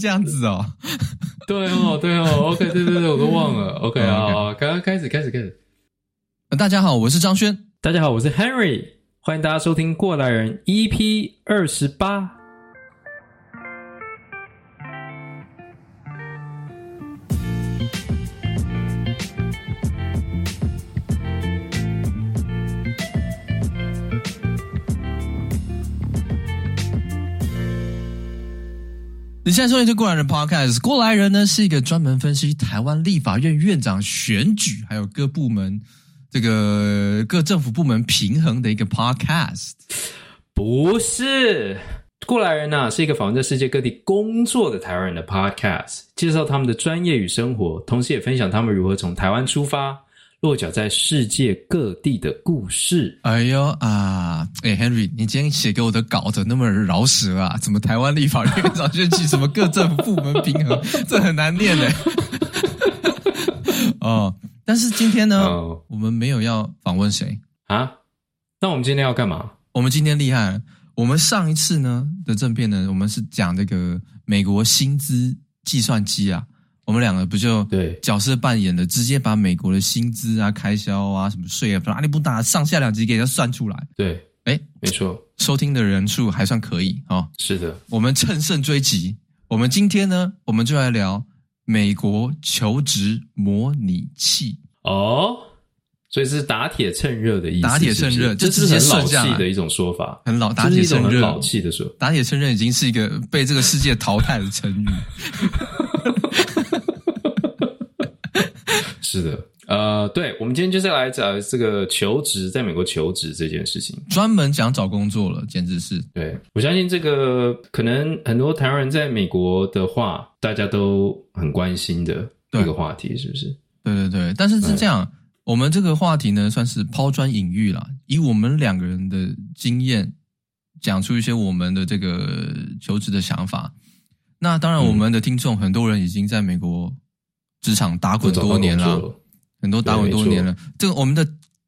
这样子哦。对哦，对哦，OK，对对对，我都忘了。OK 啊，刚刚开始，开始，开始。大家好，我是张轩。大家好，我是 Henry。欢迎大家收听《过来人》EP 二十八。你现在收听的过来人 Podcast。过来人呢是一个专门分析台湾立法院院长选举，还有各部门这个各政府部门平衡的一个 Podcast。不是，过来人呢是一个访问在世界各地工作的台湾人的 Podcast，介绍他们的专业与生活，同时也分享他们如何从台湾出发。落脚在世界各地的故事。哎呦啊！哎，Henry，你今天写给我的稿子那么饶舌啊？怎么台湾立法院长选举？什么各政府部门平衡？这很难念嘞。哦，但是今天呢，哦、我们没有要访问谁啊？那我们今天要干嘛？我们今天厉害了。我们上一次呢的正片呢，我们是讲这个美国薪资计算机啊。我们两个不就对角色扮演的，直接把美国的薪资啊、开销啊、什么税啊，阿里不打上下两集给他算出来。对，哎，没错，收听的人数还算可以哦。是的，我们乘胜追击。我们今天呢，我们就来聊美国求职模拟器哦。所以是打铁趁热的意思，打铁趁热，这是很老气的一种说法，很老，打铁趁热，老气的说，打铁趁热已经是一个被这个世界淘汰的成语。是的，呃，对，我们今天就是来讲这个求职，在美国求职这件事情，专门讲找工作了，简直是。对，我相信这个可能很多台湾人在美国的话，大家都很关心的一个话题，是不是？对对对，但是是这样，我们这个话题呢，算是抛砖引玉啦，以我们两个人的经验，讲出一些我们的这个求职的想法。那当然，我们的听众很多人已经在美国。职场打滚多年了，很多打滚多年了。这个我们的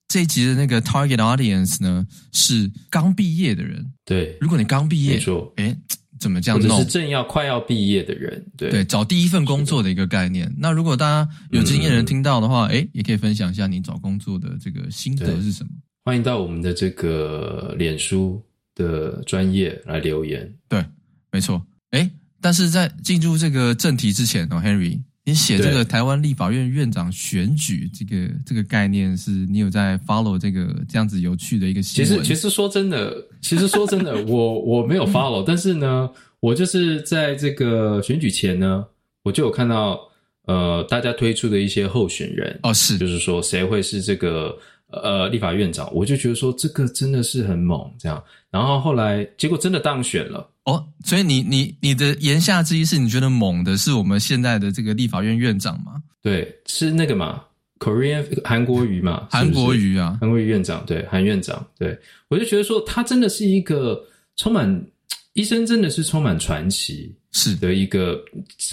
这一集的那个 target audience 呢，是刚毕业的人。对，如果你刚毕业，没错，诶，怎么这样弄？是正要快要毕业的人，对对，找第一份工作的一个概念。那如果大家有经验的人听到的话，诶，也可以分享一下你找工作的这个心得是什么？欢迎到我们的这个脸书的专业来留言。对，没错。诶，但是在进入这个正题之前哦，Henry。你写这个台湾立法院院长选举这个这个概念，是你有在 follow 这个这样子有趣的一个新闻？其实其实说真的，其实说真的，我我没有 follow，但是呢，我就是在这个选举前呢，我就有看到呃大家推出的一些候选人哦，是就是说谁会是这个呃立法院长，我就觉得说这个真的是很猛这样，然后后来结果真的当选了。哦，所以你你你的言下之意是你觉得猛的是我们现在的这个立法院院长吗？对，是那个嘛，Korean 韩国瑜嘛，韩国瑜啊，韩国瑜院长，对，韩院长，对，我就觉得说他真的是一个充满，一生真的是充满传奇，是的一个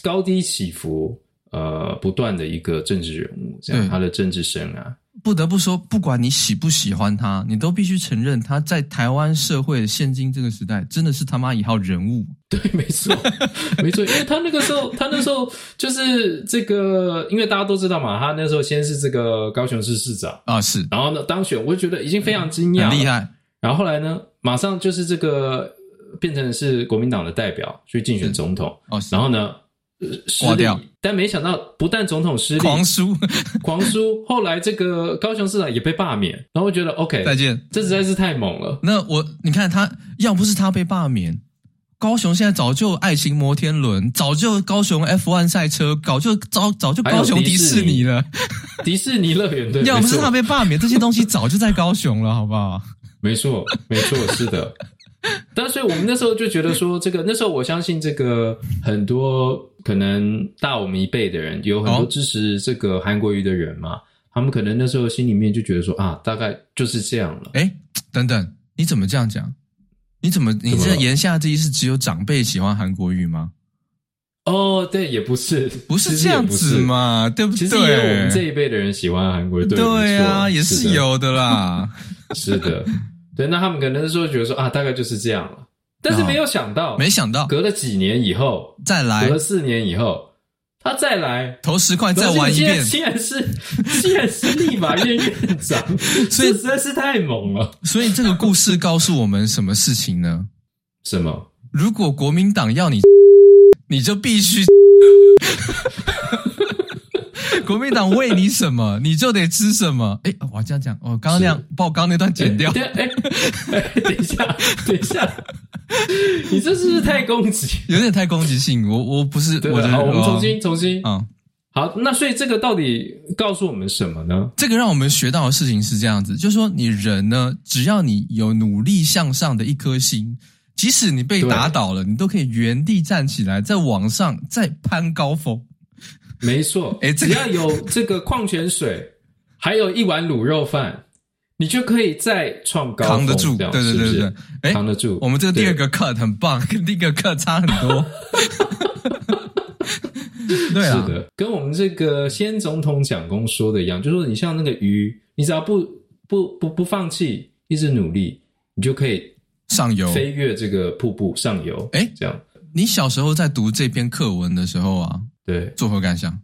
高低起伏，呃，不断的一个政治人物，这样他的政治生涯。不得不说，不管你喜不喜欢他，你都必须承认他在台湾社会现今这个时代真的是他妈一号人物。对，没错，没错，因为他那个时候，他那时候就是这个，因为大家都知道嘛，他那时候先是这个高雄市市长啊，是，然后呢当选，我就觉得已经非常惊讶，很厉害。然后后来呢，马上就是这个变成是国民党的代表去竞选总统哦，然后呢。挂掉，但没想到不但总统失利，狂输，狂输。后来这个高雄市长也被罢免，然后我觉得 OK，再见，这实在是太猛了。那我你看他，要不是他被罢免，高雄现在早就爱情摩天轮，早就高雄 F1 赛车，早就早早就高雄迪士尼了，迪士尼乐园。对，要不是他被罢免，这些东西早就在高雄了，好不好？没错，没错，是的。但所以我们那时候就觉得说，这个那时候我相信这个很多可能大我们一辈的人，有很多支持这个韩国瑜的人嘛，他们可能那时候心里面就觉得说啊，大概就是这样了。哎，等等，你怎么这样讲？你怎么你这言下之意是只有长辈喜欢韩国瑜吗？哦，对，也不是，不是这样子嘛，对不对？其实也有我们这一辈的人喜欢韩国瑜，对，对啊，也是有的啦，是的。对，那他们可能那时候觉得说啊，大概就是这样了。但是没有想到，没想到，隔了几年以后再来，隔了四年以后，他再来投十块再玩一遍，竟然是 竟然是立法院院长，所以实在是太猛了。所以这个故事告诉我们什么事情呢？什么？如果国民党要你，你就必须。国民党喂你什么，你就得吃什么。哎，我这样讲，我刚刚那样把我刚刚那段剪掉。哎，等一下，等一下，你这是不是太攻击？有点太攻击性。我我不是，我好，我们重新重新。嗯，好，那所以这个到底告诉我们什么呢？这个让我们学到的事情是这样子，就是说，你人呢，只要你有努力向上的一颗心，即使你被打倒了，你都可以原地站起来，在往上再攀高峰。没错，哎，只要有这个矿泉水，还有一碗卤肉饭，你就可以再创高峰，扛得住，对对对对，哎，扛得住。我们这个第二个 cut 很棒，跟 第一个 cut 差很多。对啊，是的，跟我们这个先总统蒋公说的一样，就是说你像那个鱼，你只要不不不不放弃，一直努力，你就可以上游，飞越这个瀑布上游。哎，这样。你小时候在读这篇课文的时候啊。对，作何感想？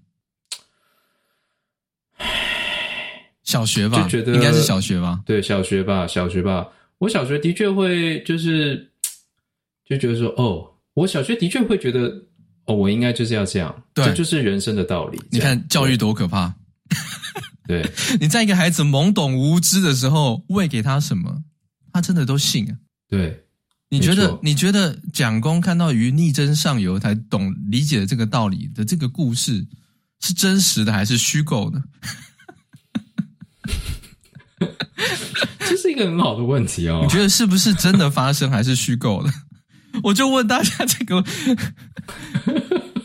小学吧，就觉得应该是小学吧。对，小学吧，小学吧。我小学的确会，就是就觉得说，哦，我小学的确会觉得，哦，我应该就是要这样，对，这就是人生的道理。你看教育多可怕！对，你在一个孩子懵懂无知的时候喂给他什么，他真的都信啊。对。你觉得？你觉得蒋公看到鱼逆增上游才懂理解的这个道理的这个故事是真实的还是虚构的？这是一个很好的问题哦。你觉得是不是真的发生还是虚构的？我就问大家这个：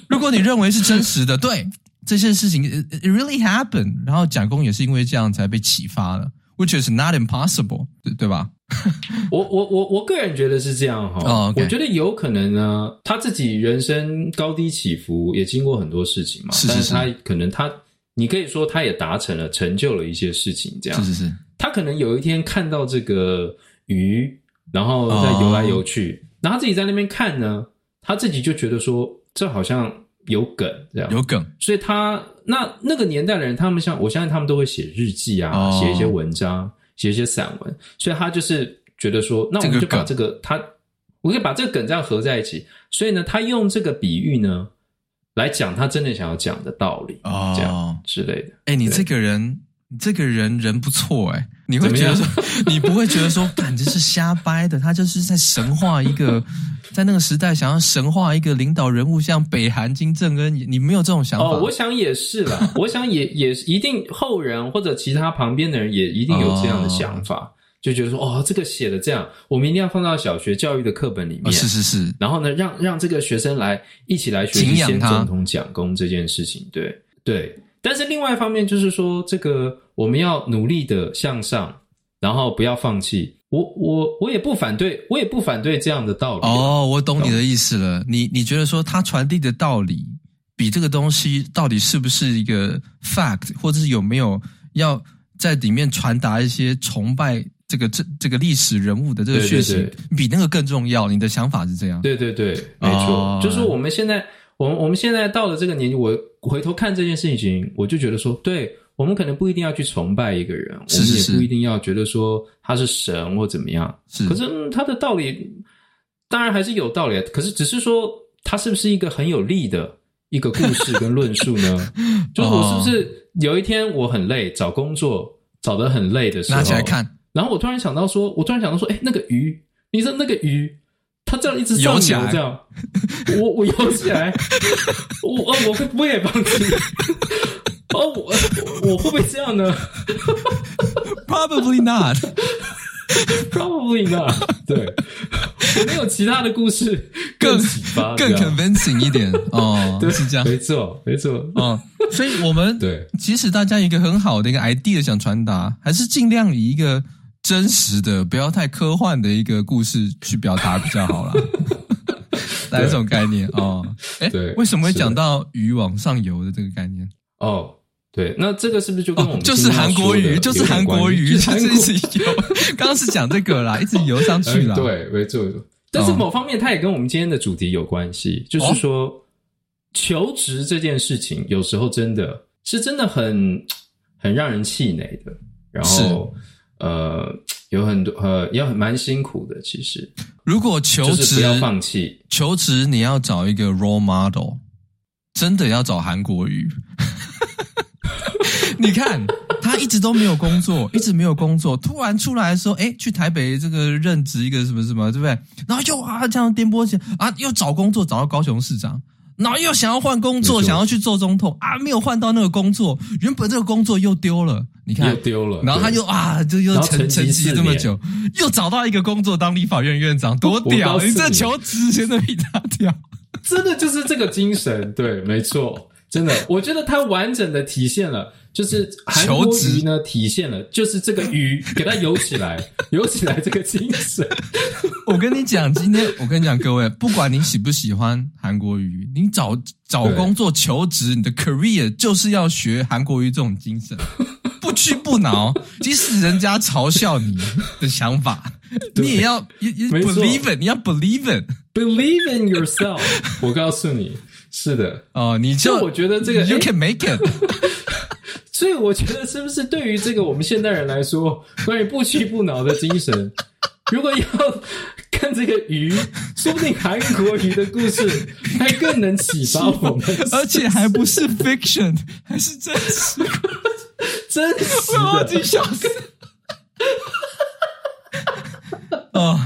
如果你认为是真实的，对这件事情，it really happened，然后蒋公也是因为这样才被启发了，which is not impossible，对对吧？我我我我个人觉得是这样哈，oh. 我觉得有可能呢，他自己人生高低起伏，也经过很多事情嘛，是是是，但是他可能他，你可以说他也达成了，成就了一些事情，这样是是是，他可能有一天看到这个鱼，然后在游来游去，oh. 然后自己在那边看呢，他自己就觉得说这好像有梗，这样有梗，所以他那那个年代的人，他们像我相信他们都会写日记啊，写、oh. 一些文章。写一些散文，所以他就是觉得说，那我们就把这个，这个他，我可以把这个梗这样合在一起。所以呢，他用这个比喻呢，来讲他真的想要讲的道理哦，这样之类的。哎、欸，你这个人，你这个人人不错哎，你会觉得说，你不会觉得说，感觉是瞎掰的，他就是在神话一个。在那个时代，想要神话一个领导人物，像北韩金正恩，你没有这种想法？哦，我想也是啦。我想也也一定后人或者其他旁边的人也一定有这样的想法，哦、就觉得说，哦，这个写的这样，我们一定要放到小学教育的课本里面。哦、是是是。然后呢，让让这个学生来一起来学习先总统讲功这件事情。对对。但是另外一方面就是说，这个我们要努力的向上，然后不要放弃。我我我也不反对，我也不反对这样的道理。哦，我懂你的意思了。你你觉得说他传递的道理，比这个东西到底是不是一个 fact，或者是有没有要在里面传达一些崇拜这个这这个历史人物的这个讯息，比那个更重要？你的想法是这样？对对对，没错。哦，就是我们现在，我们我们现在到了这个年纪，我回头看这件事情，我就觉得说，对。我们可能不一定要去崇拜一个人，是是是，我们也不一定要觉得说他是神或怎么样。是，可是他的道理当然还是有道理，可是只是说他是不是一个很有力的一个故事跟论述呢？就是我是不是有一天我很累，找工作找得很累的时候，拿起来看，然后我突然想到说，我突然想到说，哎，那个鱼，你说那个鱼，它这样一直上游这样，我我游起来，我我会不会也放弃？哦，我我会不会这样呢？Probably not. Probably not. 对，有没有其他的故事更启发、更 convincing 一点哦？对，是这样，没错，没错。哦，所以我们对，即使大家一个很好的一个 idea 想传达，还是尽量以一个真实的、不要太科幻的一个故事去表达比较好啦。来，这种概念哦。哎，对，为什么会讲到鱼往上游的这个概念？哦。对，那这个是不是就跟我们、哦、就是韩国鱼，就是韩国鱼，就是一直游。刚刚是讲这个啦，一直游上去啦。对，没错。但是某方面，它也跟我们今天的主题有关系，就是说，求职这件事情有时候真的是真的很很让人气馁的，然后呃，有很多呃，也很蛮辛苦的。其实，如果求职不要放弃，求职你要找一个 role model，真的要找韩国瑜。你看。他一直都没有工作，一直没有工作，突然出来说：“哎，去台北这个任职一个什么什么，对不对？”然后又啊这样颠簸起来啊，又找工作找到高雄市长，然后又想要换工作，想要去做总统啊，没有换到那个工作，原本这个工作又丢了，你看。又丢了，然后他又啊，就又沉沉寂这么久，又找到一个工作当立法院院长，多屌！你，你这求职真的比他屌，真的就是这个精神，对，没错，真的，我觉得它完整的体现了。就是韩国瑜呢，体现了就是这个鱼 给它游起来，游起来这个精神。我跟你讲，今天我跟你讲，各位，不管你喜不喜欢韩国瑜，你找找工作求职，你的 career 就是要学韩国瑜这种精神，不屈不挠，即使人家嘲笑你的想法，你也要 believe it，你要 believe it，believe in yourself。我告诉你，是的，哦，你就我觉得这个 you can make it。所以我觉得，是不是对于这个我们现代人来说，关于不屈不挠的精神，如果要看这个鱼，说不定韩国鱼的故事 还更能启发我们，而且还不是 fiction，还是真实，真实的，自己笑死。哦，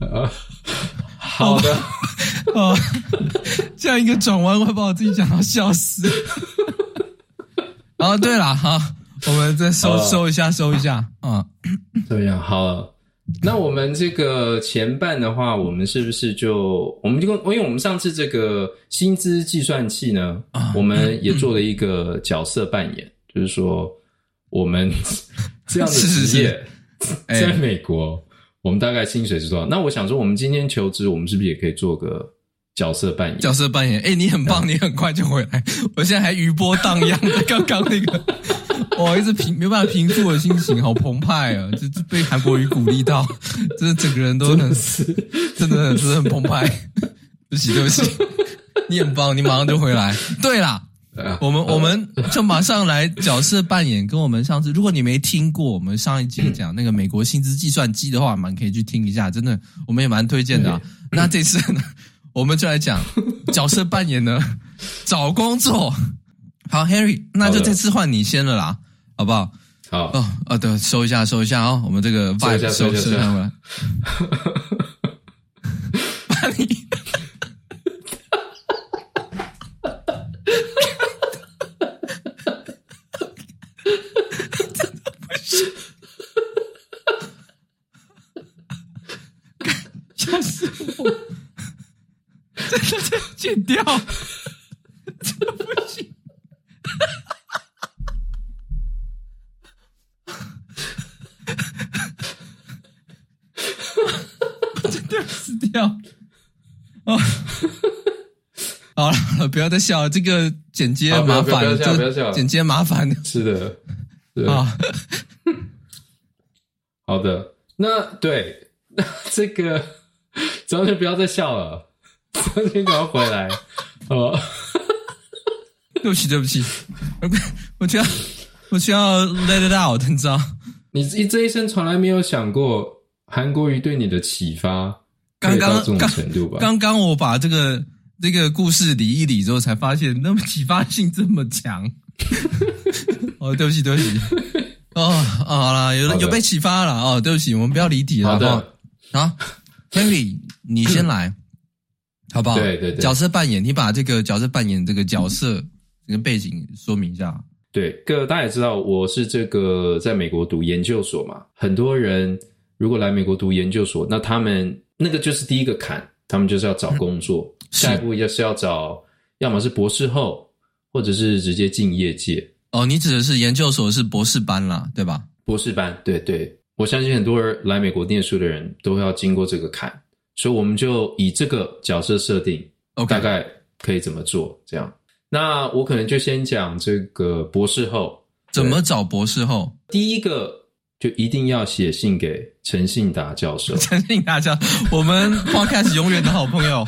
啊，好的，哦，这样一个转弯会把我自己讲到笑死。哦，对了，好，我们再收收一下，收一下，啊，这样好了。那我们这个前半的话，我们是不是就我们就因为我们上次这个薪资计算器呢，我们也做了一个角色扮演，就是说我们这样的职业在美国，我们大概薪水是多少？那我想说，我们今天求职，我们是不是也可以做个？角色扮演，角色扮演，哎、欸，你很棒，你很快就回来。我现在还余波荡漾的，刚刚那个，我一直平没办法平复我的心情，好澎湃啊！就被韩国瑜鼓励到，真的整个人都很，真的很，真的很澎湃。对不起，对不起，你很棒，你马上就回来。对啦，我们我们就马上来角色扮演，跟我们上次，如果你没听过我们上一集讲那个美国薪资计算机的话，蛮可以去听一下，真的，我们也蛮推荐的啊。那这次呢？我们就来讲角色扮演呢，找工作。好，Harry，那就这次换你先了啦，好不好？好。哦，哦，对，收一下，收一下哦，我们这个 vibe 收收下来。把你，真的不行，笑死我。这这剪掉，这不行，真的死掉。哦，好了好了，不要再笑了，这个剪接麻烦，这剪接麻烦。是的，啊，好的，那对，那这个，咱们就不要再笑了。今天赶快回来，哦，对不起，对不起，我需要，我需要 let it out，你知道？你一这一生从来没有想过韩国瑜对你的启发，刚刚？刚刚我把这个这个故事理一理之后，才发现那么启发性这么强。哦，对不起，对不起。哦，好了，有有被启发了。哦，对不起，我们不要离题了。好的，好，Henry，你先来。好不好？对对对，角色扮演，你把这个角色扮演这个角色跟背景说明一下。对，各大家也知道，我是这个在美国读研究所嘛。很多人如果来美国读研究所，那他们那个就是第一个坎，他们就是要找工作。嗯、下一步就是要找，要么是博士后，或者是直接进业界。哦，你指的是研究所是博士班啦，对吧？博士班，对对，我相信很多人来美国念书的人都要经过这个坎。所以我们就以这个角色设定，Okay. 大概可以怎么做？这样，那我可能就先讲这个博士后怎么找博士后。第一个就一定要写信给陈信达教授。陈信达教授，我们 Podcast 永远的好朋友，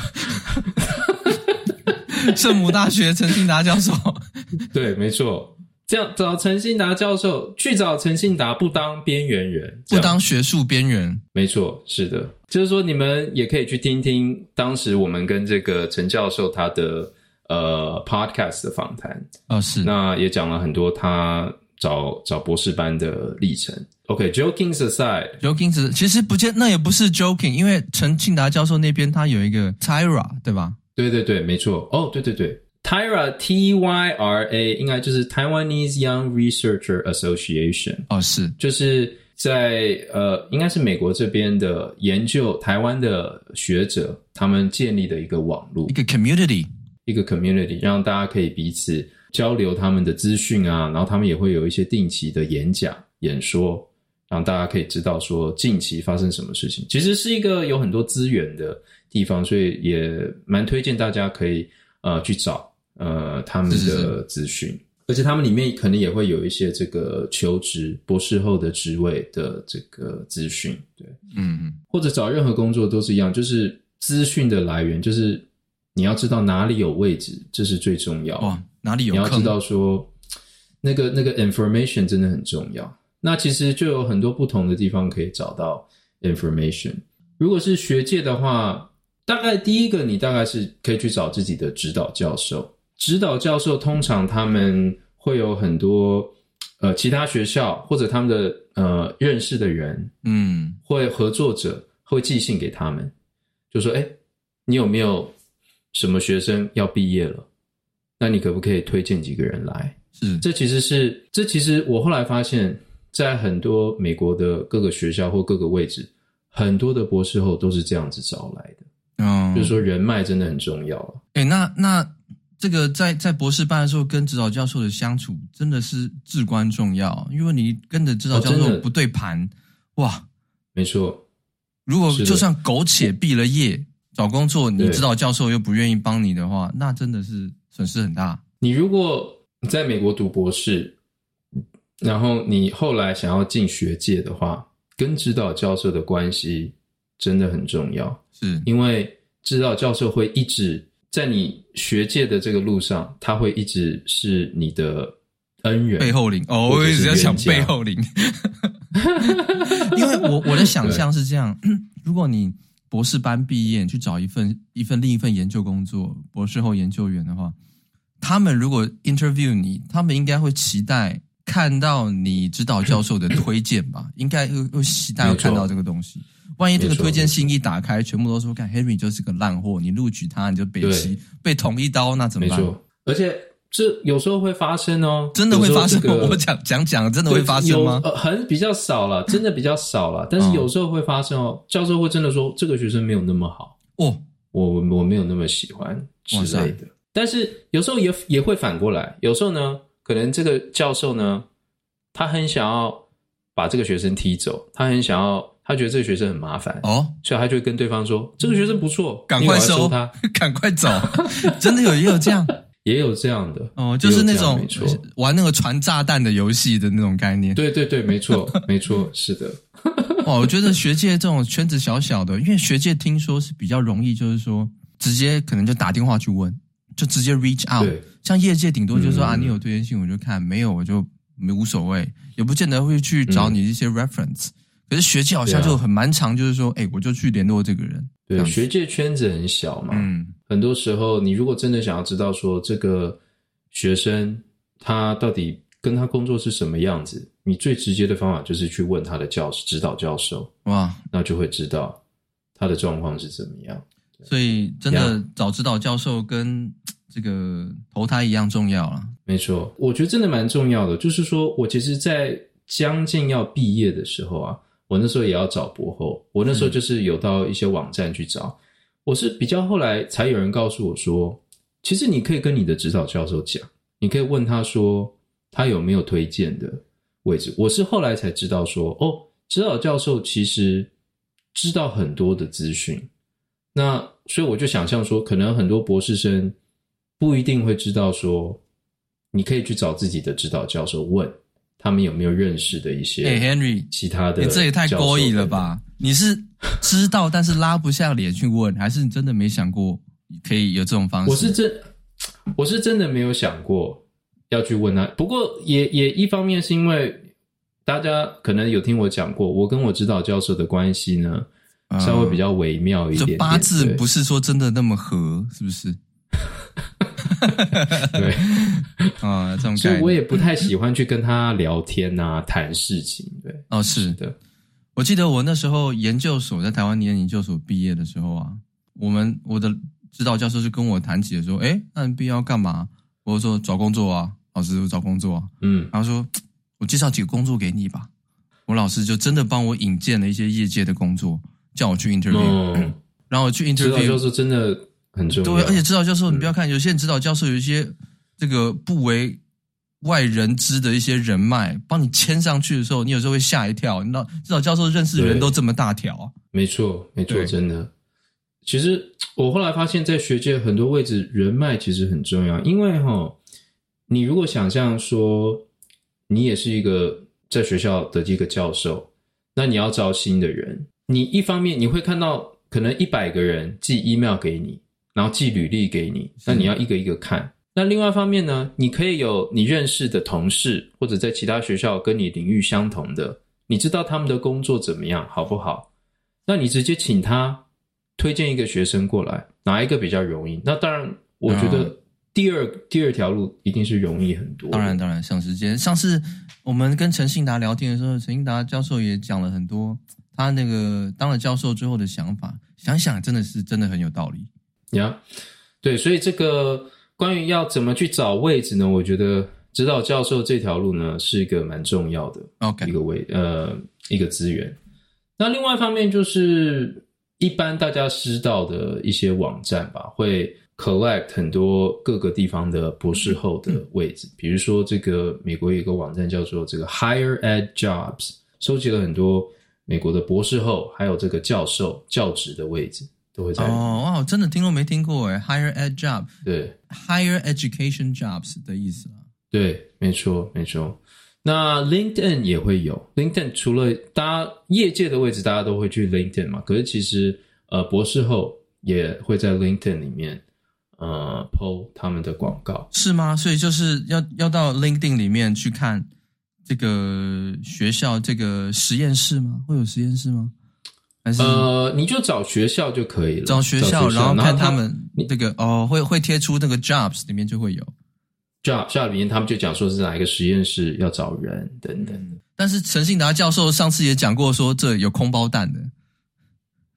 圣母大学陈信达教授。对，没错。这样找陈信达教授，去找陈信达，不当边缘人，不当学术边缘。没错，是的，就是说你们也可以去听听当时我们跟这个陈教授他的呃 podcast 的访谈。哦，是。那也讲了很多他找找博士班的历程。OK，joking、okay, aside，joking 其实不见那也不是 joking，因为陈庆达教授那边他有一个 Tyra，对吧？对对对，没错。哦，对对对。Tyra T Y R A 应该就是 Taiwanese Young Researcher Association 哦，是就是在呃，应该是美国这边的研究台湾的学者他们建立的一个网络，一个 community，一个 community，让大家可以彼此交流他们的资讯啊，然后他们也会有一些定期的演讲演说，让大家可以知道说近期发生什么事情。其实是一个有很多资源的地方，所以也蛮推荐大家可以呃去找。呃，他们的资讯，而且他们里面可能也会有一些这个求职博士后的职位的这个资讯，对，嗯嗯，或者找任何工作都是一样，就是资讯的来源，就是你要知道哪里有位置，这是最重要。哇，哪里有？你要知道说，那个那个 information 真的很重要。那其实就有很多不同的地方可以找到 information。如果是学界的话，大概第一个你大概是可以去找自己的指导教授。指导教授通常他们会有很多呃其他学校或者他们的呃认识的人，嗯，会合作者会寄信给他们，就说：“哎，你有没有什么学生要毕业了？那你可不可以推荐几个人来？”嗯，这其实是这其实我后来发现，在很多美国的各个学校或各个位置，很多的博士后都是这样子找来的。嗯，就是说人脉真的很重要。哎，那那。这个在在博士班的时候跟指导教授的相处真的是至关重要，因为你跟着指导教授不对盘，哦、哇，没错。如果就算苟且毕了业找工作，你指导教授又不愿意帮你的话，那真的是损失很大。你如果在美国读博士，然后你后来想要进学界的话，跟指导教授的关系真的很重要，是。因为指导教授会一直。在你学界的这个路上，他会一直是你的恩人，背后灵哦，我一直在想背后灵，因为我我的想象是这样：如果你博士班毕业，去找一份一份另一份研究工作，博士后研究员的话，他们如果 interview 你，他们应该会期待看到你指导教授的推荐吧？应该会会期待要看到这个东西。万一这个推荐信一打开，全部都说看 Henry 就是个烂货，你录取他你就被气被捅一刀，那怎么办？没错，而且这有时候会发生哦，真的会发生。这个、我讲 讲讲，真的会发生吗？呃，很比较少了，真的比较少了。但是有时候会发生哦，教授会真的说这个学生没有那么好哦，我我没有那么喜欢之类的。但是有时候也也会反过来，有时候呢，可能这个教授呢，他很想要把这个学生踢走，他很想要。他觉得这个学生很麻烦哦，所以他就会跟对方说：“这个学生不错，赶快收他，赶快走。”真的有也有这样，也有这样的哦，就是那种玩那个传炸弹的游戏的那种概念。对对对，没错 没错，是的。哦，我觉得学界这种圈子小小的，因为学界听说是比较容易，就是说直接可能就打电话去问，就直接 reach out。像业界顶多就是说啊，你有推荐信我就看，没有我就没无所谓，也不见得会去找你一些 reference。可是学界好像就很蛮长，就是说，哎、啊欸，我就去联络这个人。对，学界圈子很小嘛，嗯，很多时候你如果真的想要知道说这个学生他到底跟他工作是什么样子，你最直接的方法就是去问他的教师、指导教授，哇，那就会知道他的状况是怎么样。所以真的找指导教授跟这个投胎一样重要了。没错，我觉得真的蛮重要的。就是说我其实，在将近要毕业的时候啊。我那时候也要找博后，我那时候就是有到一些网站去找。嗯、我是比较后来才有人告诉我说，其实你可以跟你的指导教授讲，你可以问他说他有没有推荐的位置。我是后来才知道说，哦，指导教授其实知道很多的资讯。那所以我就想象说，可能很多博士生不一定会知道说，你可以去找自己的指导教授问。他们有没有认识的一些？哎，Henry，其他的，你这也太勾引了吧？你是知道，但是拉不下脸去问，还是你真的没想过可以有这种方式？我是真，我是真的没有想过要去问他。不过也也一方面是因为大家可能有听我讲过，我跟我指导教授的关系呢，稍微比较微妙一点八字不是说真的那么合，是不是？对 啊，这种，所以我也不太喜欢去跟他聊天啊，谈事情。对，哦，是的。我记得我那时候研究所在台湾念研究所毕业的时候啊，我们我的指导教授是跟我谈起了说，哎，那你毕业要干嘛？我说找工作啊，老师我找工作啊。嗯，然后说我介绍几个工作给你吧。我老师就真的帮我引荐了一些业界的工作，叫我去 interview，、哦、然后我去 interview，指导教授真的。很重要。对，而且指导教授，你不要看，有些人指导教授有一些这个不为外人知的一些人脉，帮你牵上去的时候，你有时候会吓一跳。你知道，指导教授认识的人都这么大条。没错，没错，真的。其实我后来发现，在学界很多位置，人脉其实很重要。因为哈，你如果想象说，你也是一个在学校的一个教授，那你要招新的人，你一方面你会看到可能一百个人寄 email 给你。然后寄履历给你，那你要一个一个看。那另外一方面呢，你可以有你认识的同事，或者在其他学校跟你领域相同的，你知道他们的工作怎么样，好不好？那你直接请他推荐一个学生过来，哪一个比较容易？那当然，我觉得第二、嗯、第二条路一定是容易很多。当然，当然，省时间。上次我们跟陈信达聊天的时候，陈信达教授也讲了很多他那个当了教授之后的想法。想想，真的是真的很有道理。呀，yeah, 对，所以这个关于要怎么去找位置呢？我觉得指导教授这条路呢是一个蛮重要的，OK，一个位呃一个资源。那另外一方面就是一般大家知道的一些网站吧，会 collect 很多各个地方的博士后的位置，嗯、比如说这个美国有一个网站叫做这个 Higher Ed Jobs，收集了很多美国的博士后还有这个教授教职的位置。都会在哦，哇，真的听都没听过哎，higher ed job，对，higher education jobs 的意思啊，对，没错，没错。那 LinkedIn 也会有，LinkedIn 除了大家业界的位置，大家都会去 LinkedIn 嘛，可是其实呃，博士后也会在 LinkedIn 里面呃 po 他们的广告，是吗？所以就是要要到 LinkedIn 里面去看这个学校这个实验室吗？会有实验室吗？呃，你就找学校就可以了。找学校，学校然后看他们这个哦，会会贴出那个 jobs 里面就会有 job job 里面，他们就讲说是哪一个实验室要找人等等。但是陈信达教授上次也讲过，说这有空包蛋的，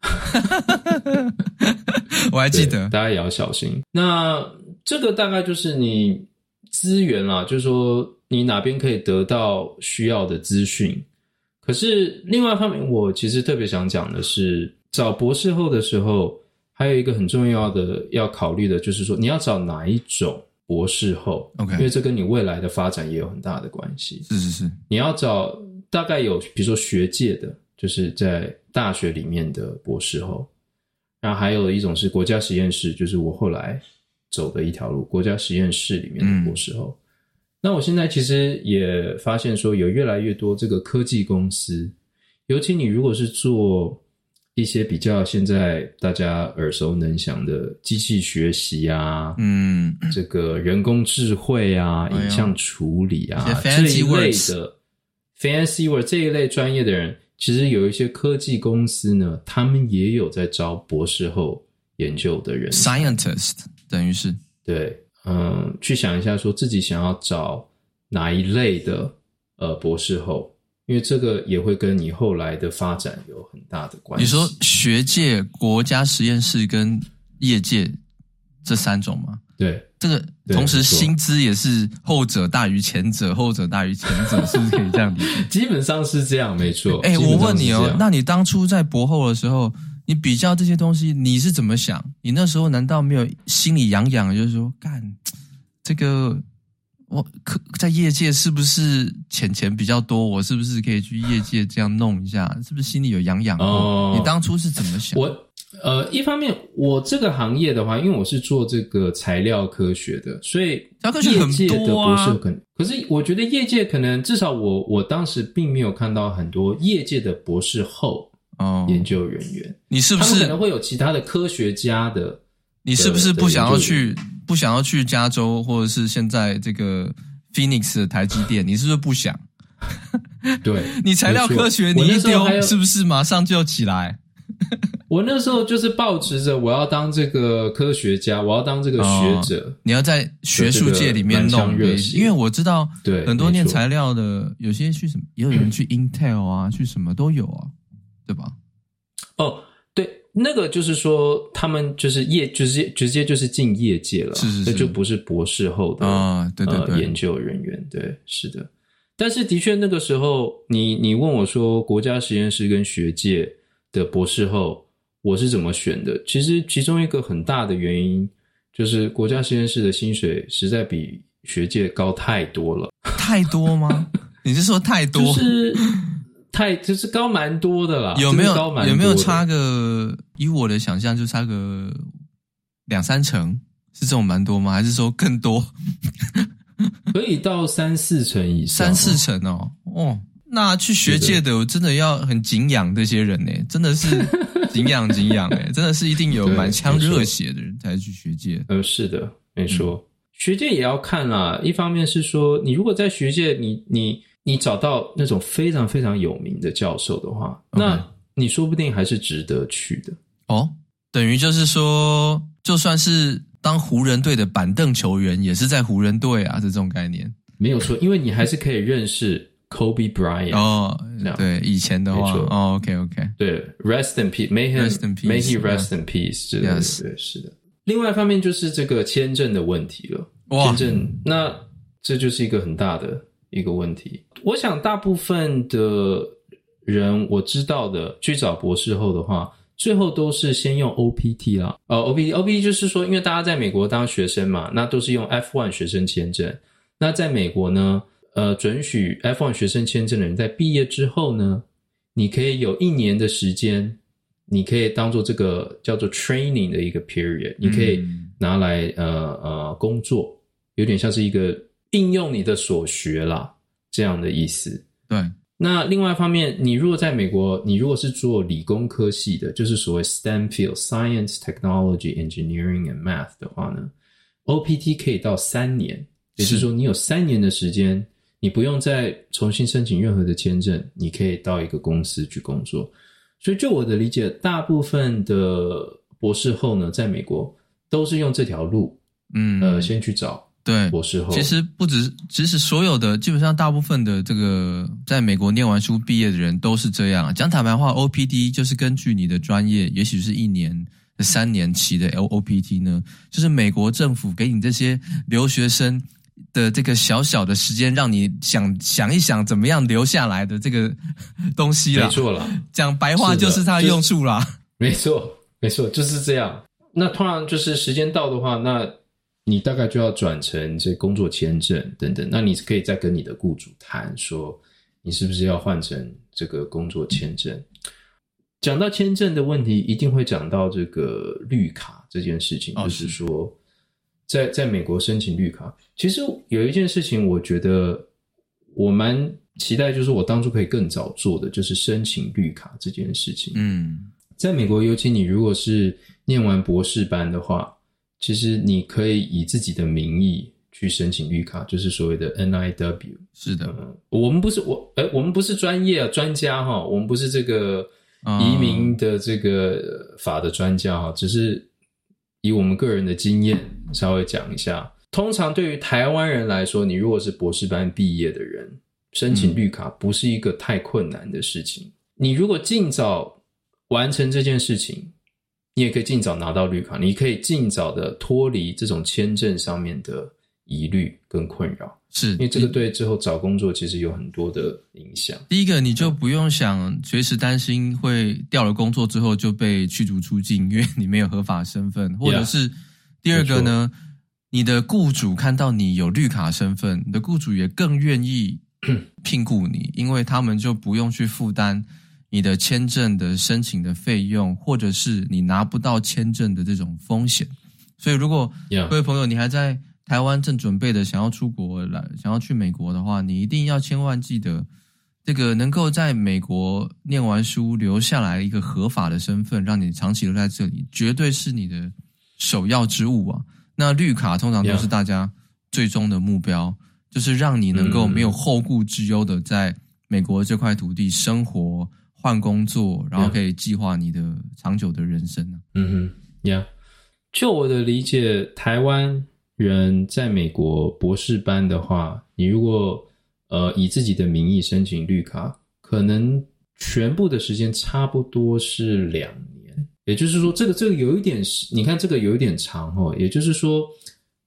我还记得，大家也要小心。那这个大概就是你资源啦，就是说你哪边可以得到需要的资讯。可是另外一方面，我其实特别想讲的是，找博士后的时候，还有一个很重要的要考虑的，就是说你要找哪一种博士后，OK？因为这跟你未来的发展也有很大的关系。是是是，你要找大概有，比如说学界的，就是在大学里面的博士后，然后还有一种是国家实验室，就是我后来走的一条路，国家实验室里面的博士后。嗯那我现在其实也发现说，有越来越多这个科技公司，尤其你如果是做一些比较现在大家耳熟能详的机器学习啊，嗯，这个人工智慧啊，影像处理啊，这一类的 fancy word 这一类专业的人，其实有一些科技公司呢，他们也有在招博士后研究的人，scientist 等于是。对。嗯，去想一下，说自己想要找哪一类的呃博士后，因为这个也会跟你后来的发展有很大的关系。你说学界、国家实验室跟业界这三种吗？对，这个同时薪资也是后者大于前者，后者大于前者，是不是可以这样理解？基本上是这样，没错。哎、欸，我问你哦，那你当初在博后的时候？你比较这些东西，你是怎么想？你那时候难道没有心里痒痒？就是说，干这个，我可在业界是不是钱钱比较多？我是不是可以去业界这样弄一下？是不是心里有痒痒？哦，你当初是怎么想？我呃，一方面我这个行业的话，因为我是做这个材料科学的，所以业界的博士可能，可是我觉得业界可能至少我我当时并没有看到很多业界的博士后哦研究人员，哦、你是不是可能会有其他的科学家的？你是不是不想要去不想要去加州，或者是现在这个 Phoenix 的台积电？你是不是不想？对，你材料科学你一丢，是不是马上就起来？我那时候就是抱持着我要当这个科学家，我要当这个学者。哦、你要在学术界里面弄，因为我知道，对很多念材料的，有些去什么，也有人去 Intel 啊，嗯、去什么都有啊，对吧？哦，对，那个就是说，他们就是业，直接直接就是进业界了，是是是，这就不是博士后的啊、哦，对对对、呃，研究人员，对，是的。但是的确，那个时候，你你问我说，国家实验室跟学界的博士后。我是怎么选的？其实其中一个很大的原因就是国家实验室的薪水实在比学界高太多了。太多吗？你是说太多？就是太就是高蛮多的啦。有没有有没有差个？以我的想象，就差个两三成，是这种蛮多吗？还是说更多？可以到三四成以上，三四成哦。哦，那去学界的，我真的要很敬仰这些人呢，真的是。敬仰敬仰哎，真的是一定有满腔热血的人才去学界。呃，是的，没错，嗯、学界也要看啦。一方面是说，你如果在学界，你你你找到那种非常非常有名的教授的话.那你说不定还是值得去的。哦，等于就是说，就算是当湖人队的板凳球员，也是在湖人队啊，这种概念没有错，因为你还是可以认识。Kobe Bryant 哦，对，以前的话哦，OK OK，对，Rest in peace，May he，May he rest in peace，对对是的。另外一方面就是这个签证的问题了，签证，那这就是一个很大的一个问题。我想大部分的人我知道的去找博士后的话，最后都是先用 OPT 啦，呃，OPT，OPT 就是说，因为大家在美国当学生嘛，那都是用 F1 学生签证，那在美国呢？呃，准许 F1 学生签证的人在毕业之后呢，你可以有一年的时间，你可以当做这个叫做 training 的一个 period，你可以拿来呃呃工作，有点像是一个应用你的所学啦，这样的意思。对。那另外一方面，你如果在美国，你如果是做理工科系的，就是所谓 STEM field，Science, Technology, Engineering and Math 的话呢，OPT 可以到三年，也就是说你有三年的时间。你不用再重新申请任何的签证，你可以到一个公司去工作。所以，就我的理解，大部分的博士后呢，在美国都是用这条路，嗯，呃，先去找对博士后。其实不止，其实所有的基本上大部分的这个在美国念完书毕业的人都是这样。讲坦白话，OPD 就是根据你的专业，也许是一年、三年期的 LOPT 呢，就是美国政府给你这些留学生。的这个小小的时间，让你想想一想怎么样留下来的这个 东西了。没错了，讲白话就是它的用处啦。没错，没错，就是这样。那通常就是时间到的话，那你大概就要转成这工作签证等等。那你可以再跟你的雇主谈说，你是不是要换成这个工作签证？讲到签证的问题，一定会讲到这个绿卡这件事情，就是说。在在美国申请绿卡，其实有一件事情，我觉得我蛮期待，就是我当初可以更早做的，就是申请绿卡这件事情。嗯，在美国，尤其你如果是念完博士班的话，其实你可以以自己的名义去申请绿卡，就是所谓的 NIW。是的，嗯，我们不是我，哎，我们不是专业啊，专家哈，我们不是这个移民的这个法的专家哈，只是。以我们个人的经验，稍微讲一下。通常对于台湾人来说，你如果是博士班毕业的人，申请绿卡不是一个太困难的事情。嗯、你如果尽早完成这件事情，你也可以尽早拿到绿卡，你可以尽早的脱离这种签证上面的疑虑跟困扰。是，因为这个对之后找工作其实有很多的影响。第一个，你就不用想随时担心会掉了工作之后就被驱逐出境，因为你没有合法身份，或者是第二个呢，你的雇主看到你有绿卡身份，你的雇主也更愿意 聘雇你，因为他们就不用去负担你的签证的申请的费用，或者是你拿不到签证的这种风险。所以，如果各位朋友你还在台湾正准备的想要出国来，想要去美国的话，你一定要千万记得，这个能够在美国念完书留下来一个合法的身份，让你长期留在这里，绝对是你的首要之务啊。那绿卡通常都是大家最终的目标，就是让你能够没有后顾之忧的在美国这块土地生活。换工作，然后可以计划你的长久的人生呢、啊？嗯哼，呀，就我的理解，台湾人在美国博士班的话，你如果呃以自己的名义申请绿卡，可能全部的时间差不多是两年。也就是说，这个这个有一点是，你看这个有一点长哦。也就是说，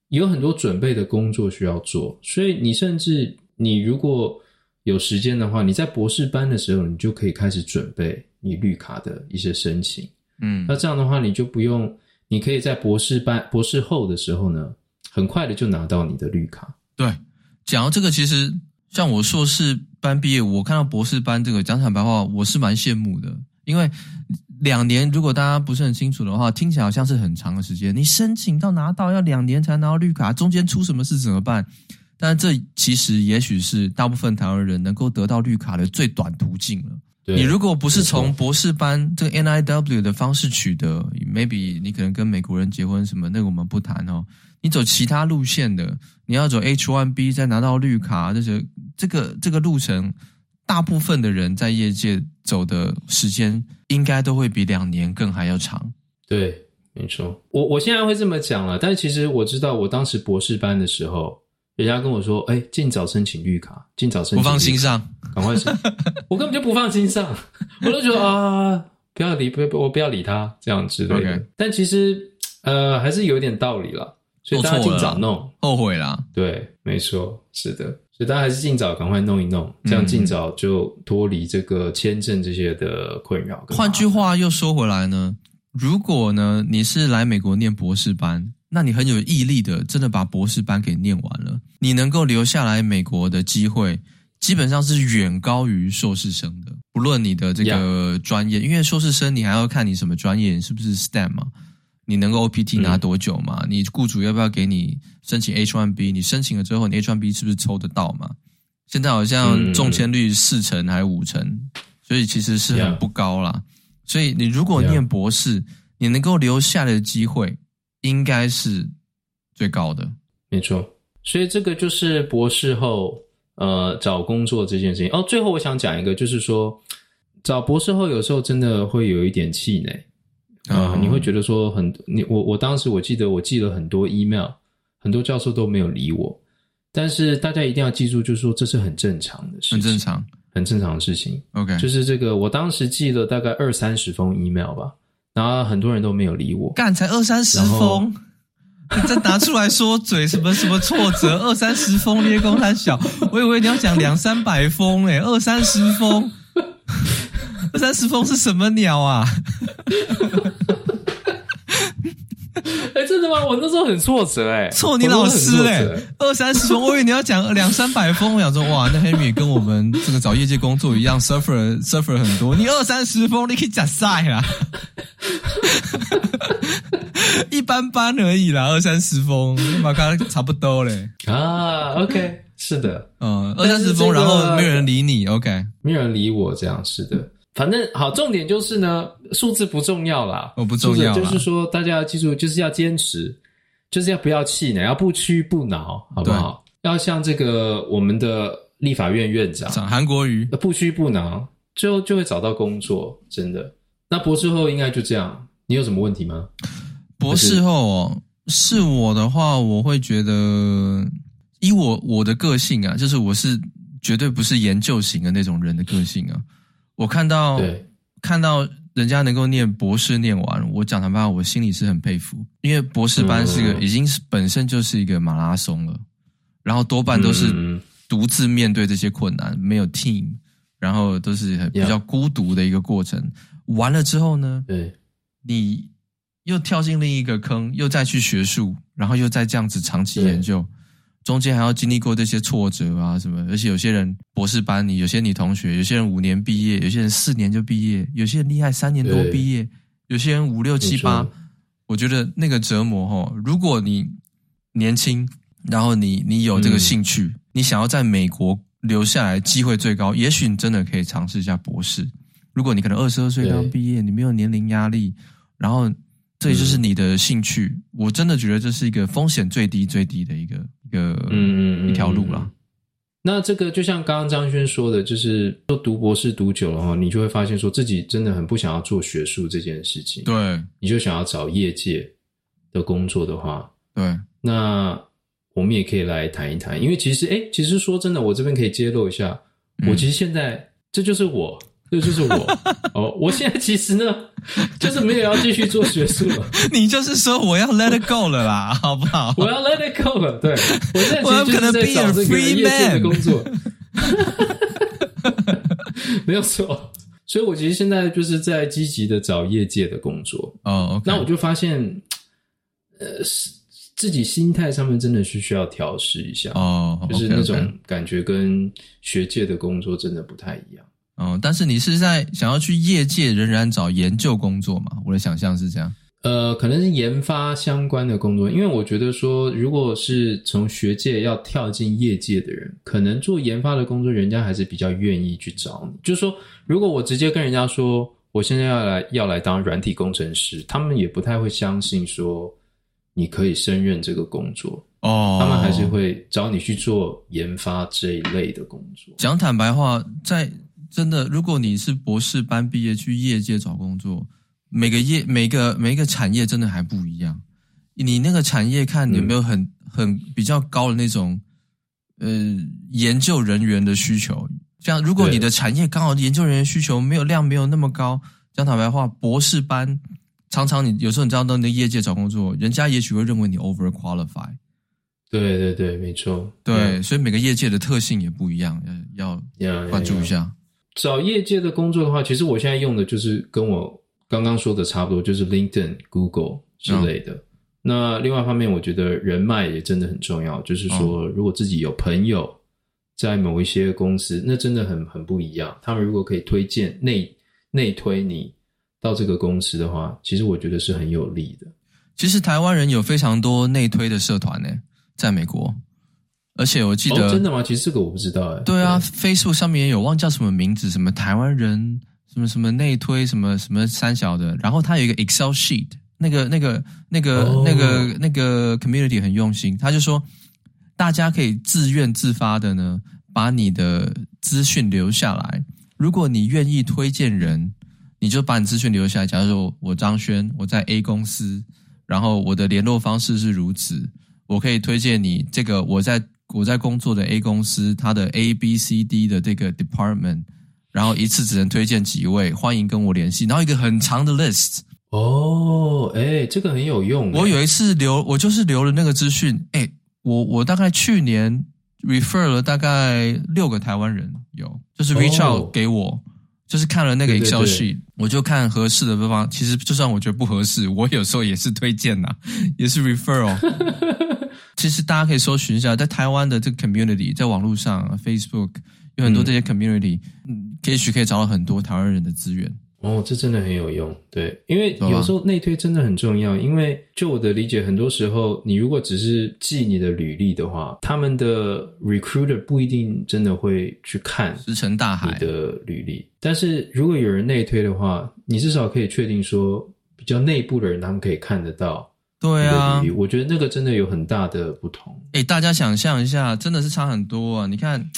有很多准备的工作需要做，所以你甚至你如果。有时间的话，你在博士班的时候，你就可以开始准备你绿卡的一些申请。嗯，那这样的话，你就不用，你可以在博士班、博士后的时候呢，很快的就拿到你的绿卡。对，讲到这个，其实像我硕士班毕业，我看到博士班这个，讲坦白话，我是蛮羡慕的，因为两年，如果大家不是很清楚的话，听起来好像是很长的时间，你申请到拿到要两年才拿到绿卡，中间出什么事怎么办？但这其实也许是大部分台湾人能够得到绿卡的最短途径了。你如果不是从博士班这个 NIW 的方式取得，maybe 你可能跟美国人结婚什么，那个我们不谈哦。你走其他路线的，你要走 H1B 再拿到绿卡，这些这个这个路程，大部分的人在业界走的时间应该都会比两年更还要长。对，没错。我我现在会这么讲了，但是其实我知道，我当时博士班的时候。人家跟我说：“哎、欸，尽早申请绿卡，尽早申请。”不放心上，赶快申。我根本就不放心上，我都觉得啊，不要理，不，我不要理他这样之类的。Okay. 但其实，呃，还是有点道理啦。所以大家尽早弄，后悔啦。对，没错，是的。所以大家还是尽早赶快弄一弄，这样尽早就脱离这个签证这些的困扰。换句话又说回来呢，如果呢，你是来美国念博士班。那你很有毅力的，真的把博士班给念完了，你能够留下来美国的机会，基本上是远高于硕士生的。不论你的这个专业，因为硕士生你还要看你什么专业，你是不是 STEM 嘛？你能够 OPT 拿多久嘛？嗯、你雇主要不要给你申请 H1B？你申请了之后，你 H1B 是不是抽得到嘛？现在好像中签率四成还是五成，所以其实是很不高啦。所以你如果念博士，你能够留下来的机会。应该是最高的，没错。所以这个就是博士后呃找工作这件事情。哦，最后我想讲一个，就是说找博士后有时候真的会有一点气馁啊，呃 oh. 你会觉得说很你我我当时我记得我寄了很多 email，很多教授都没有理我。但是大家一定要记住，就是说这是很正常的事情，很正常，很正常的事情。OK，就是这个我当时寄了大概二三十封 email 吧。然后很多人都没有理我，干才二三十封，你再拿出来说嘴什么什么挫折，二三十封捏工三小，我以为你要讲两三百封诶，二三十封，二三十封是什么鸟啊？我那时候很挫折哎，挫你老师哎，二三十分，我以为你要讲两三百封，我想说哇，那 Henry 跟我们这个找业界工作一样，suffer suffer 很多。你二三十封，你可以假赛啦，一般般而已啦，二三十封，嘛刚刚差不多嘞。啊。OK，是的，嗯，二三十封，然后没有人理你，OK，没有人理我，这样是的。反正好，重点就是呢，数字不重要啦。哦，不重要。就是说，大家要记住，就是要坚持，就是要不要气馁，要不屈不挠，好不好？要像这个我们的立法院院长韩国瑜，不屈不挠，最后就会找到工作。真的，那博士后应该就这样。你有什么问题吗？博士后哦，是我的话，我会觉得，以我我的个性啊，就是我是绝对不是研究型的那种人的个性啊。我看到，看到人家能够念博士念完，我讲坦白话，我心里是很佩服，因为博士班是个已经是本身就是一个马拉松了，然后多半都是独自面对这些困难，没有 team，然后都是很比较孤独的一个过程。完了之后呢，对，你又跳进另一个坑，又再去学术，然后又再这样子长期研究，中间还要经历过这些挫折啊什么，而且有些人博士班，你有些你同学，有些人五年毕业，有些人四年就毕业，有些人厉害三年多毕业，有些人五六七八。我觉得那个折磨哈，如果你年轻，然后你你有这个兴趣，嗯、你想要在美国留下来，机会最高，也许你真的可以尝试一下博士。如果你可能二十二岁刚毕业，你没有年龄压力，然后这也就是你的兴趣，嗯、我真的觉得这是一个风险最低最低的一个一个嗯嗯一条路了。那这个就像刚刚张轩说的，就是说读博士读久了哈，你就会发现说自己真的很不想要做学术这件事情。对，你就想要找业界的工作的话，对，那我们也可以来谈一谈，因为其实哎，其实说真的，我这边可以揭露一下，我其实现在、嗯、这就是我。这就是我 哦，我现在其实呢，就是没有要继续做学术了。你就是说我要 let it go 了啦，好不好？我要 let it go 了。对，我现在其实就是在找这个业界的工作。没有错，所以我其实现在就是在积极的找业界的工作。哦，oh, okay. 那我就发现，呃，是自己心态上面真的是需要调试一下。哦，oh, okay, okay. 就是那种感觉跟学界的工作真的不太一样。哦，但是你是在想要去业界仍然找研究工作嘛？我的想象是这样。呃，可能是研发相关的工作，因为我觉得说，如果是从学界要跳进业界的人，可能做研发的工作，人家还是比较愿意去找你。就是说，如果我直接跟人家说，我现在要来要来当软体工程师，他们也不太会相信说你可以胜任这个工作。哦，他们还是会找你去做研发这一类的工作。讲坦白话，在真的，如果你是博士班毕业去业界找工作，每个业、每个每一个产业真的还不一样。你那个产业看有没有很很比较高的那种呃研究人员的需求？像如果你的产业刚好研究人员需求没有量没有那么高，讲坦白话，博士班常常你有时候你知道到那业界找工作，人家也许会认为你 over qualify。对对对，没错。对，所以每个业界的特性也不一样，要要关注一下。找业界的工作的话，其实我现在用的就是跟我刚刚说的差不多，就是 LinkedIn、Google 之类的。嗯、那另外一方面，我觉得人脉也真的很重要。就是说，如果自己有朋友在某一些公司，那真的很很不一样。他们如果可以推荐内内推你到这个公司的话，其实我觉得是很有利的。其实台湾人有非常多内推的社团呢，在美国。而且我记得、哦、真的吗？其实这个我不知道哎。对啊对，Facebook 上面也有，忘叫什么名字，什么台湾人，什么什么内推，什么什么三小的。然后他有一个 Excel sheet，那个那个那个、哦、那个那个 community 很用心，他就说大家可以自愿自发的呢，把你的资讯留下来。如果你愿意推荐人，你就把你资讯留下来。假如说我张轩，我在 A 公司，然后我的联络方式是如此，我可以推荐你这个我在。我在工作的 A 公司，它的 A、B、C、D 的这个 department，然后一次只能推荐几位，欢迎跟我联系。然后一个很长的 list。哦，哎，这个很有用。我有一次留，我就是留了那个资讯。哎，我我大概去年 refer 了大概六个台湾人，有就是 reach out 给我，哦、就是看了那个 Excel sheet，我就看合适的地方。其实就算我觉得不合适，我有时候也是推荐呐，也是 referral。其实大家可以搜寻一下，在台湾的这个 community，在网络上，Facebook 有很多这些 community，嗯，也许可以找到很多台湾人的资源。哦，这真的很有用，对，因为有时候内推真的很重要。因为就我的理解，很多时候你如果只是寄你的履历的话，他们的 recruiter 不一定真的会去看石沉大海你的履历。但是如果有人内推的话，你至少可以确定说，比较内部的人他们可以看得到。对啊，我觉得那个真的有很大的不同。诶，大家想象一下，真的是差很多啊！你看，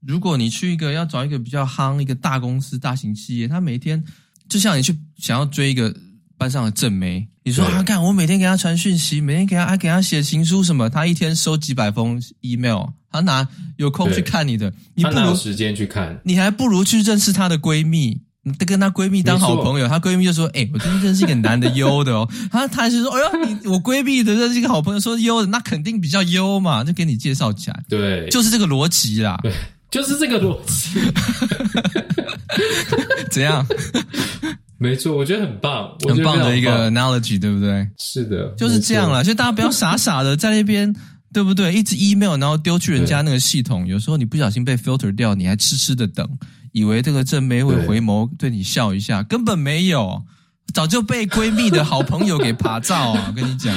如果你去一个要找一个比较夯一个大公司、大型企业，他每天就像你去想要追一个班上的正妹，你说啊，看我每天给他传讯息，每天给他还给他写情书什么，他一天收几百封 email，他哪有空去看你的？你不如他哪有时间去看，你还不如去认识他的闺蜜。你跟她闺蜜当好朋友，她闺蜜就说：“哎，我最近认识一个男的优的哦。”她她就说：“哎呦，你我闺蜜的认识一个好朋友，说优的，那肯定比较优嘛，就给你介绍起来。”对，就是这个逻辑啦。对，就是这个逻辑。怎样？没错，我觉得很棒，很棒的一个 analogy，对不对？是的，就是这样啦。所以大家不要傻傻的在那边对不对？一直 email，然后丢去人家那个系统，有时候你不小心被 filter 掉，你还痴痴的等，以为这个正妹会回眸对你笑一下，根本没有，早就被闺蜜的好朋友给爬照啊！我 跟你讲，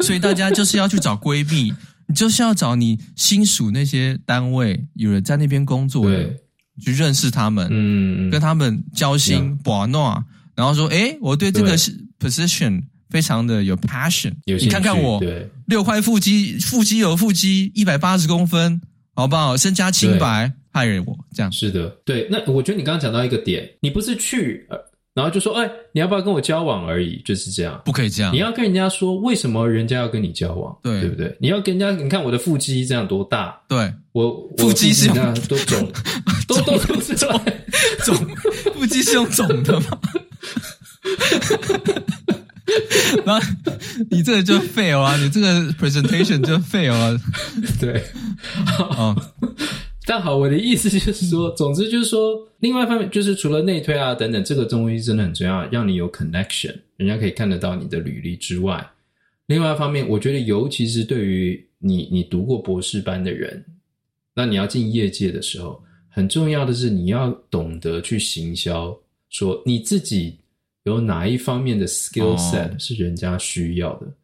所以大家就是要去找闺蜜，你就是要找你新属那些单位有人在那边工作的，去认识他们，嗯，跟他们交心，把诺，然后说，哎，我对这个 position。非常的有 passion，有你看看我，六块腹肌，腹肌有腹肌，一百八十公分，好不好？身家清白，害人我这样是的，对。那我觉得你刚刚讲到一个点，你不是去，然后就说，哎，你要不要跟我交往而已，就是这样，不可以这样。你要跟人家说，为什么人家要跟你交往，对对不对？你要跟人家，你看我的腹肌这样多大，对我腹肌是用都肿，都都都是肿，肿腹肌是用肿的吗？然后你这个就 fail 啊，你这个 presentation 就 fail 啊。对，啊，但好，我的意思就是说，总之就是说，另外一方面就是除了内推啊等等，这个东西真的很重要，让你有 connection，人家可以看得到你的履历之外，另外一方面，我觉得尤其是对于你你读过博士班的人，那你要进业界的时候，很重要的是你要懂得去行销，说你自己。有哪一方面的 skill set 是人家需要的？Oh.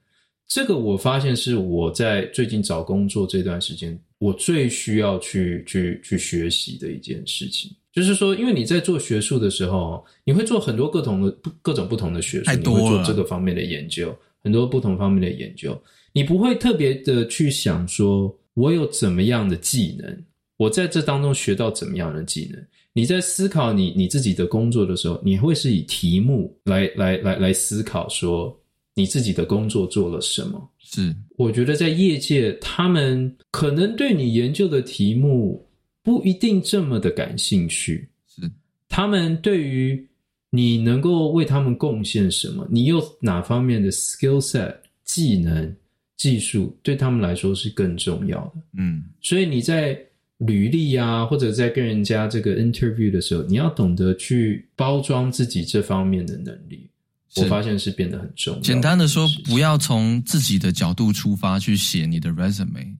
这个我发现是我在最近找工作这段时间，我最需要去去去学习的一件事情。就是说，因为你在做学术的时候，你会做很多各种的各种不同的学术，你会做这个方面的研究，很多不同方面的研究，你不会特别的去想说，我有怎么样的技能，我在这当中学到怎么样的技能。你在思考你你自己的工作的时候，你会是以题目来来来来思考，说你自己的工作做了什么？是，我觉得在业界，他们可能对你研究的题目不一定这么的感兴趣。是，他们对于你能够为他们贡献什么，你有哪方面的 skill set、技能、技术，对他们来说是更重要的。嗯，所以你在。履历啊，或者在跟人家这个 interview 的时候，你要懂得去包装自己这方面的能力。我发现是变得很重要。简单的说，不要从自己的角度出发去写你的 resume，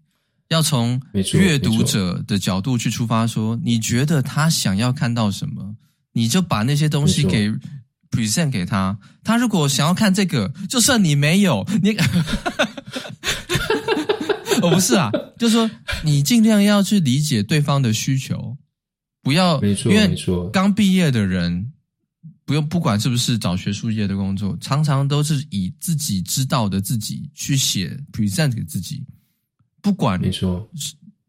要从阅读者的角度去出发，说你觉得他想要看到什么，你就把那些东西给 present 给他。他如果想要看这个，就算你没有，你。哦，不是啊，就是说你尽量要去理解对方的需求，不要，因为，刚毕业的人不用，不管是不是找学术界的工作，常常都是以自己知道的自己去写 present 给自己，不管你说，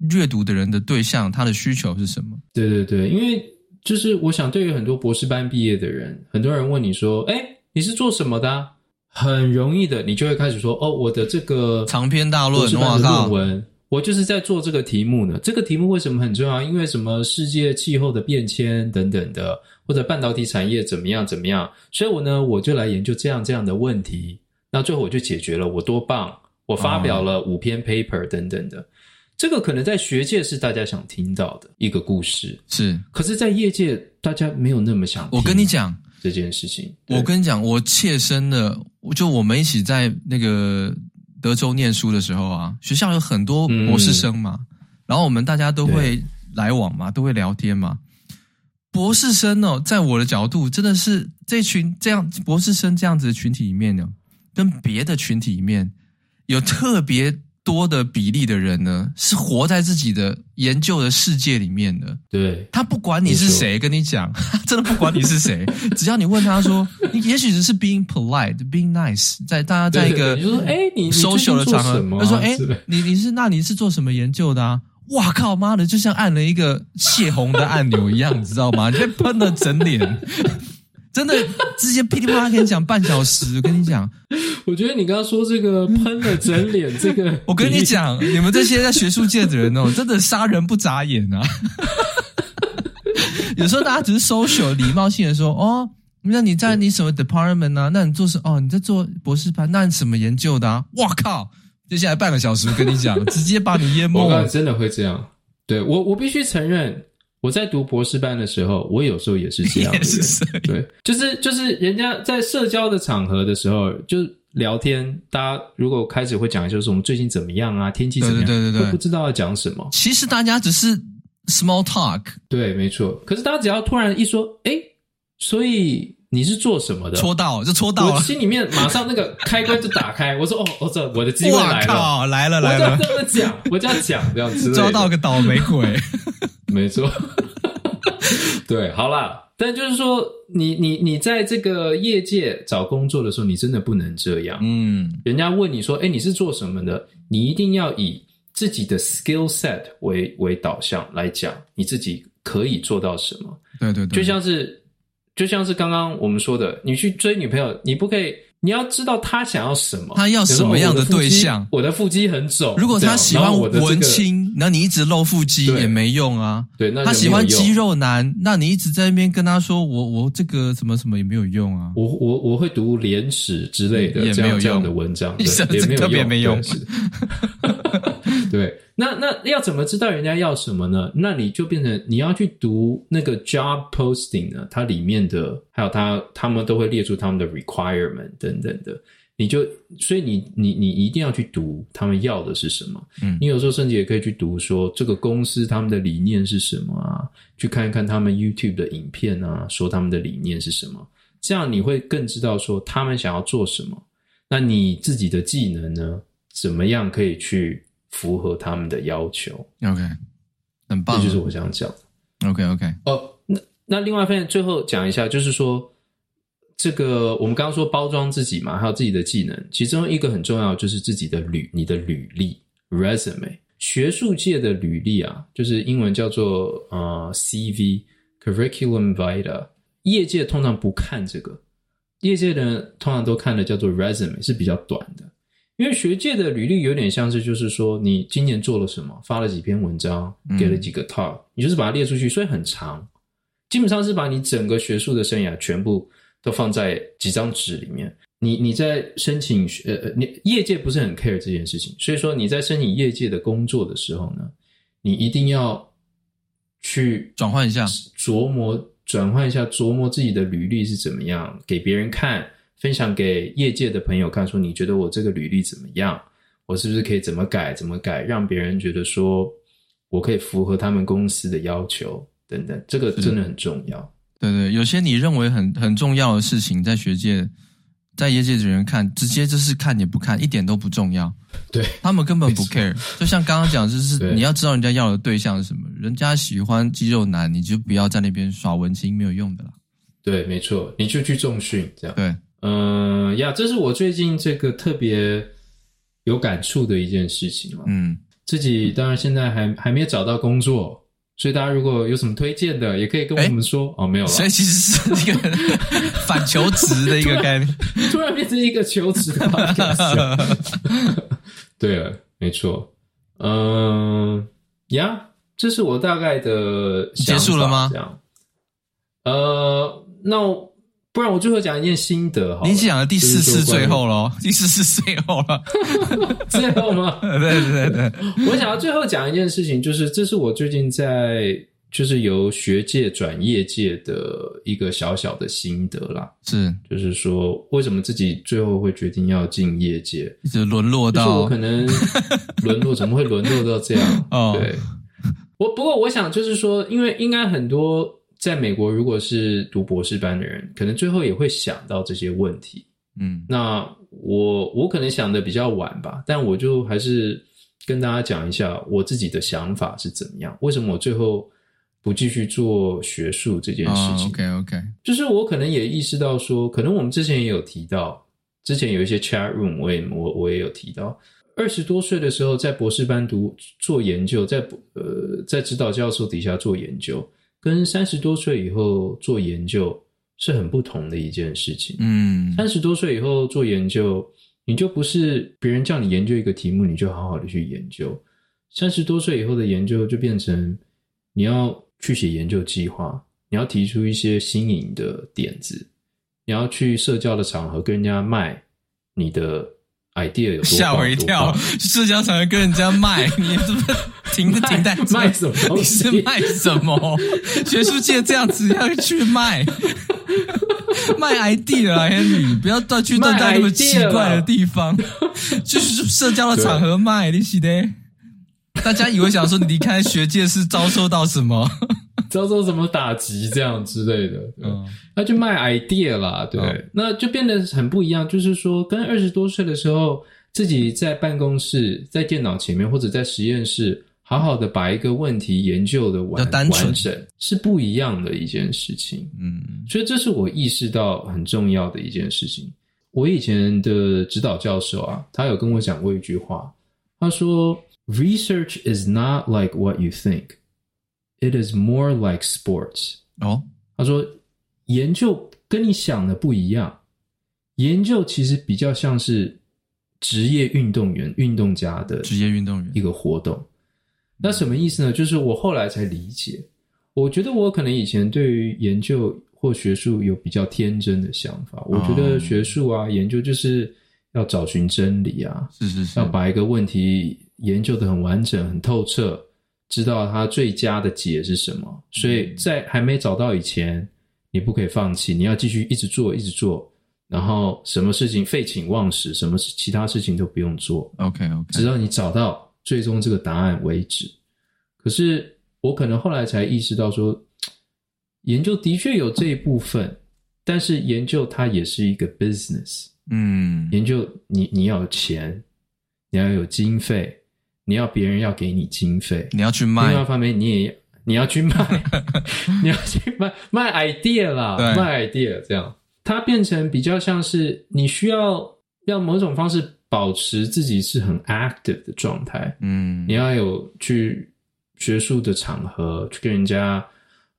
阅读的人的对象他的需求是什么？对对对，因为就是我想，对于很多博士班毕业的人，很多人问你说：“哎，你是做什么的啊？”很容易的，你就会开始说：“哦，我的这个长篇大论论文，我就是在做这个题目呢。这个题目为什么很重要？因为什么？世界气候的变迁等等的，或者半导体产业怎么样怎么样？所以我呢，我就来研究这样这样的问题。那最后我就解决了，我多棒！我发表了五篇 paper 等等的。这个可能在学界是大家想听到的一个故事，是。可是，在业界大家没有那么想听。我跟你讲。”这件事情，我跟你讲，我切身的，就我们一起在那个德州念书的时候啊，学校有很多博士生嘛，嗯、然后我们大家都会来往嘛，都会聊天嘛。博士生哦，在我的角度，真的是这群这样博士生这样子的群体里面呢，跟别的群体里面有特别。多的比例的人呢，是活在自己的研究的世界里面的。对，他不管你是谁，跟你讲，真的不管你是谁，只要你问他说，你也许只是 being polite, being nice，在大家在一个，你说，哎，你 social 的场合，他说，哎，你你是那你是做什么研究的啊？哇靠妈的，就像按了一个泄洪的按钮一样，你知道吗？你被喷了整脸。真的，直接噼里啪啦跟你讲半小时。我跟你讲，我觉得你刚刚说这个喷了整脸，这个 我跟你讲，你们这些在学术界的人哦，真的杀人不眨眼啊！有时候大家只是 social 礼貌性的说哦，那你在你什么 department 啊？那你做什哦？你在做博士班？那你什么研究的啊？哇靠！接下来半个小时，我跟你讲，直接把你淹没。我真的会这样。对我，我必须承认。我在读博士班的时候，我有时候也是这样的。对，就是就是人家在社交的场合的时候，就聊天，大家如果开始会讲，就是我们最近怎么样啊，天气怎么样，对对对不知道要讲什么。其实大家只是 small talk，对，没错。可是大家只要突然一说，哎，所以。你是做什么的？戳到就戳到了，我心里面马上那个开关就打开。我说哦，我这我的机会来了，靠来了来了！我这么讲，我这样讲这样子，抓到个倒霉鬼。没错，对，好啦。但就是说，你你你在这个业界找工作的时候，你真的不能这样。嗯，人家问你说，哎，你是做什么的？你一定要以自己的 skill set 为为导向来讲，你自己可以做到什么？对对对，就像是。就像是刚刚我们说的，你去追女朋友，你不可以，你要知道她想要什么，她要什么样的对象。我的腹肌很肿，如果她喜欢文青，那你一直露腹肌也没用啊。对，那她喜欢肌肉男，那你一直在那边跟她说我我这个什么什么也没有用啊。我我我会读廉耻之类的这样这样的文章，也没有用，没用。对，那那要怎么知道人家要什么呢？那你就变成你要去读那个 job posting 呢，它里面的还有它他们都会列出他们的 requirement 等等的，你就所以你你你一定要去读他们要的是什么。嗯，你有时候甚至也可以去读说这个公司他们的理念是什么啊，去看一看他们 YouTube 的影片啊，说他们的理念是什么，这样你会更知道说他们想要做什么。那你自己的技能呢，怎么样可以去？符合他们的要求，OK，很棒，这就是我想讲的。OK，OK，哦，那那另外一方面，最后讲一下，就是说，这个我们刚刚说包装自己嘛，还有自己的技能，其中一个很重要就是自己的履，你的履历 （resume）。学术界的履历啊，就是英文叫做呃 CV（curriculum vitae）。业界通常不看这个，业界的人通常都看的叫做 resume，是比较短的。因为学界的履历有点像是，就是说你今年做了什么，发了几篇文章，给了几个 talk，嗯，你就是把它列出去，所以很长，基本上是把你整个学术的生涯全部都放在几张纸里面。你你在申请呃，你业界不是很 care 这件事情，所以说你在申请业界的工作的时候呢，你一定要去转换一下，琢磨转换一下，琢磨自己的履历是怎么样，给别人看。分享给业界的朋友看，说你觉得我这个履历怎么样？我是不是可以怎么改？怎么改？让别人觉得说我可以符合他们公司的要求等等，这个真的很重要。对对，有些你认为很很重要的事情，在学界、在业界的人看，直接就是看也不看，一点都不重要。对，他们根本不 care。就像刚刚讲，就是你要知道人家要的对象是什么，人家喜欢肌肉男，你就不要在那边耍文青，没有用的啦。对，没错，你就去重训这样。对。嗯呀，这是我最近这个特别有感触的一件事情嘛。嗯，自己当然现在还还没有找到工作，所以大家如果有什么推荐的，也可以跟我们说。欸、哦，没有了。所以其实是一个 反求职的一个概念，突然变成一个求职的。对了，没错。嗯呀，这是我大概的想法。结束了吗？这样。呃，那我。不然我最后讲一件心得哈，你讲了第四次最后了，第四次最后了，最后吗？对对对对，我想要最后讲一件事情，就是这是我最近在就是由学界转业界的一个小小的心得啦。是，就是说为什么自己最后会决定要进业界，一直沦落到我可能沦落，怎么会沦落到这样？哦，对，我不过我想就是说，因为应该很多。在美国，如果是读博士班的人，可能最后也会想到这些问题。嗯，那我我可能想的比较晚吧，但我就还是跟大家讲一下我自己的想法是怎么样。为什么我最后不继续做学术这件事情？Oh，OK OK，就是我可能也意识到说，可能我们之前也有提到，之前有一些 chat room，我也我我也有提到，二十多岁的时候在博士班读做研究，在呃在指导教授底下做研究。跟三十多岁以后做研究是很不同的一件事情。嗯，三十多岁以后做研究，你就不是别人叫你研究一个题目，你就好好的去研究。三十多岁以后的研究就变成你要去写研究计划，你要提出一些新颖的点子，你要去社交的场合跟人家卖你的 idea 有多吓我一跳，社交场合跟人家卖，你是不是停的停在 卖什么？你是卖什么？学术界这样子要去卖 卖 idea 啊，Henry，不要到去到那么奇怪的地方，就是社交的场合卖，你是的。大家以为想说你离开学界是遭受到什么？遭受什么打击这样之类的？嗯，那就卖 idea 啦，对，嗯、那就变得很不一样。就是说，跟二十多岁的时候，自己在办公室、在电脑前面或者在实验室，好好的把一个问题研究的完完整，是不一样的一件事情。嗯，所以这是我意识到很重要的一件事情。我以前的指导教授啊，他有跟我讲过一句话，他说。Research is not like what you think. It is more like sports. 哦，他说研究跟你想的不一样，研究其实比较像是职业运动员、运动家的职业运动员一个活动。那什么意思呢？就是我后来才理解，我觉得我可能以前对于研究或学术有比较天真的想法。我觉得学术啊，研究就是要找寻真理啊，是是是，要把一个问题。研究的很完整、很透彻，知道它最佳的解是什么。所以在还没找到以前，你不可以放弃，你要继续一直做、一直做。然后什么事情废寝忘食，什么其他事情都不用做。OK OK，直到你找到最终这个答案为止。可是我可能后来才意识到说，研究的确有这一部分，但是研究它也是一个 business。嗯，研究你你要有钱，你要有经费。你要别人要给你经费，你要去卖。另外一方面，你也你要去卖，你要去卖卖 idea 啦，对卖 idea 这样，它变成比较像是你需要要某种方式保持自己是很 active 的状态。嗯，你要有去学术的场合去跟人家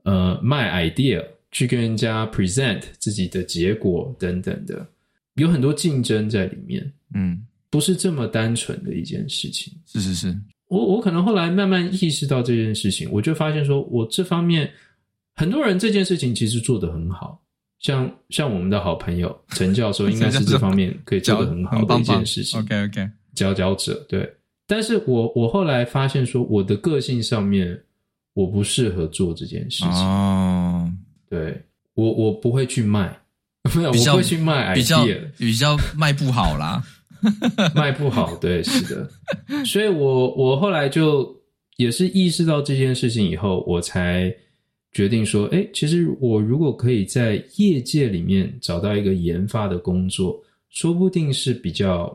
呃卖 idea，去跟人家 present 自己的结果等等的，有很多竞争在里面。嗯。不是这么单纯的一件事情。是是是，我我可能后来慢慢意识到这件事情，我就发现说，我这方面很多人这件事情其实做得很好，像像我们的好朋友陈教授，应该是这方面可以做得很好的一件事情。OK OK，佼佼者对。但是我我后来发现说，我的个性上面我不适合做这件事情。哦，对我我不会去卖，没有，我不会去卖 idea，比较比较卖不好啦。卖不好，对，是的，所以我我后来就也是意识到这件事情以后，我才决定说，哎，其实我如果可以在业界里面找到一个研发的工作，说不定是比较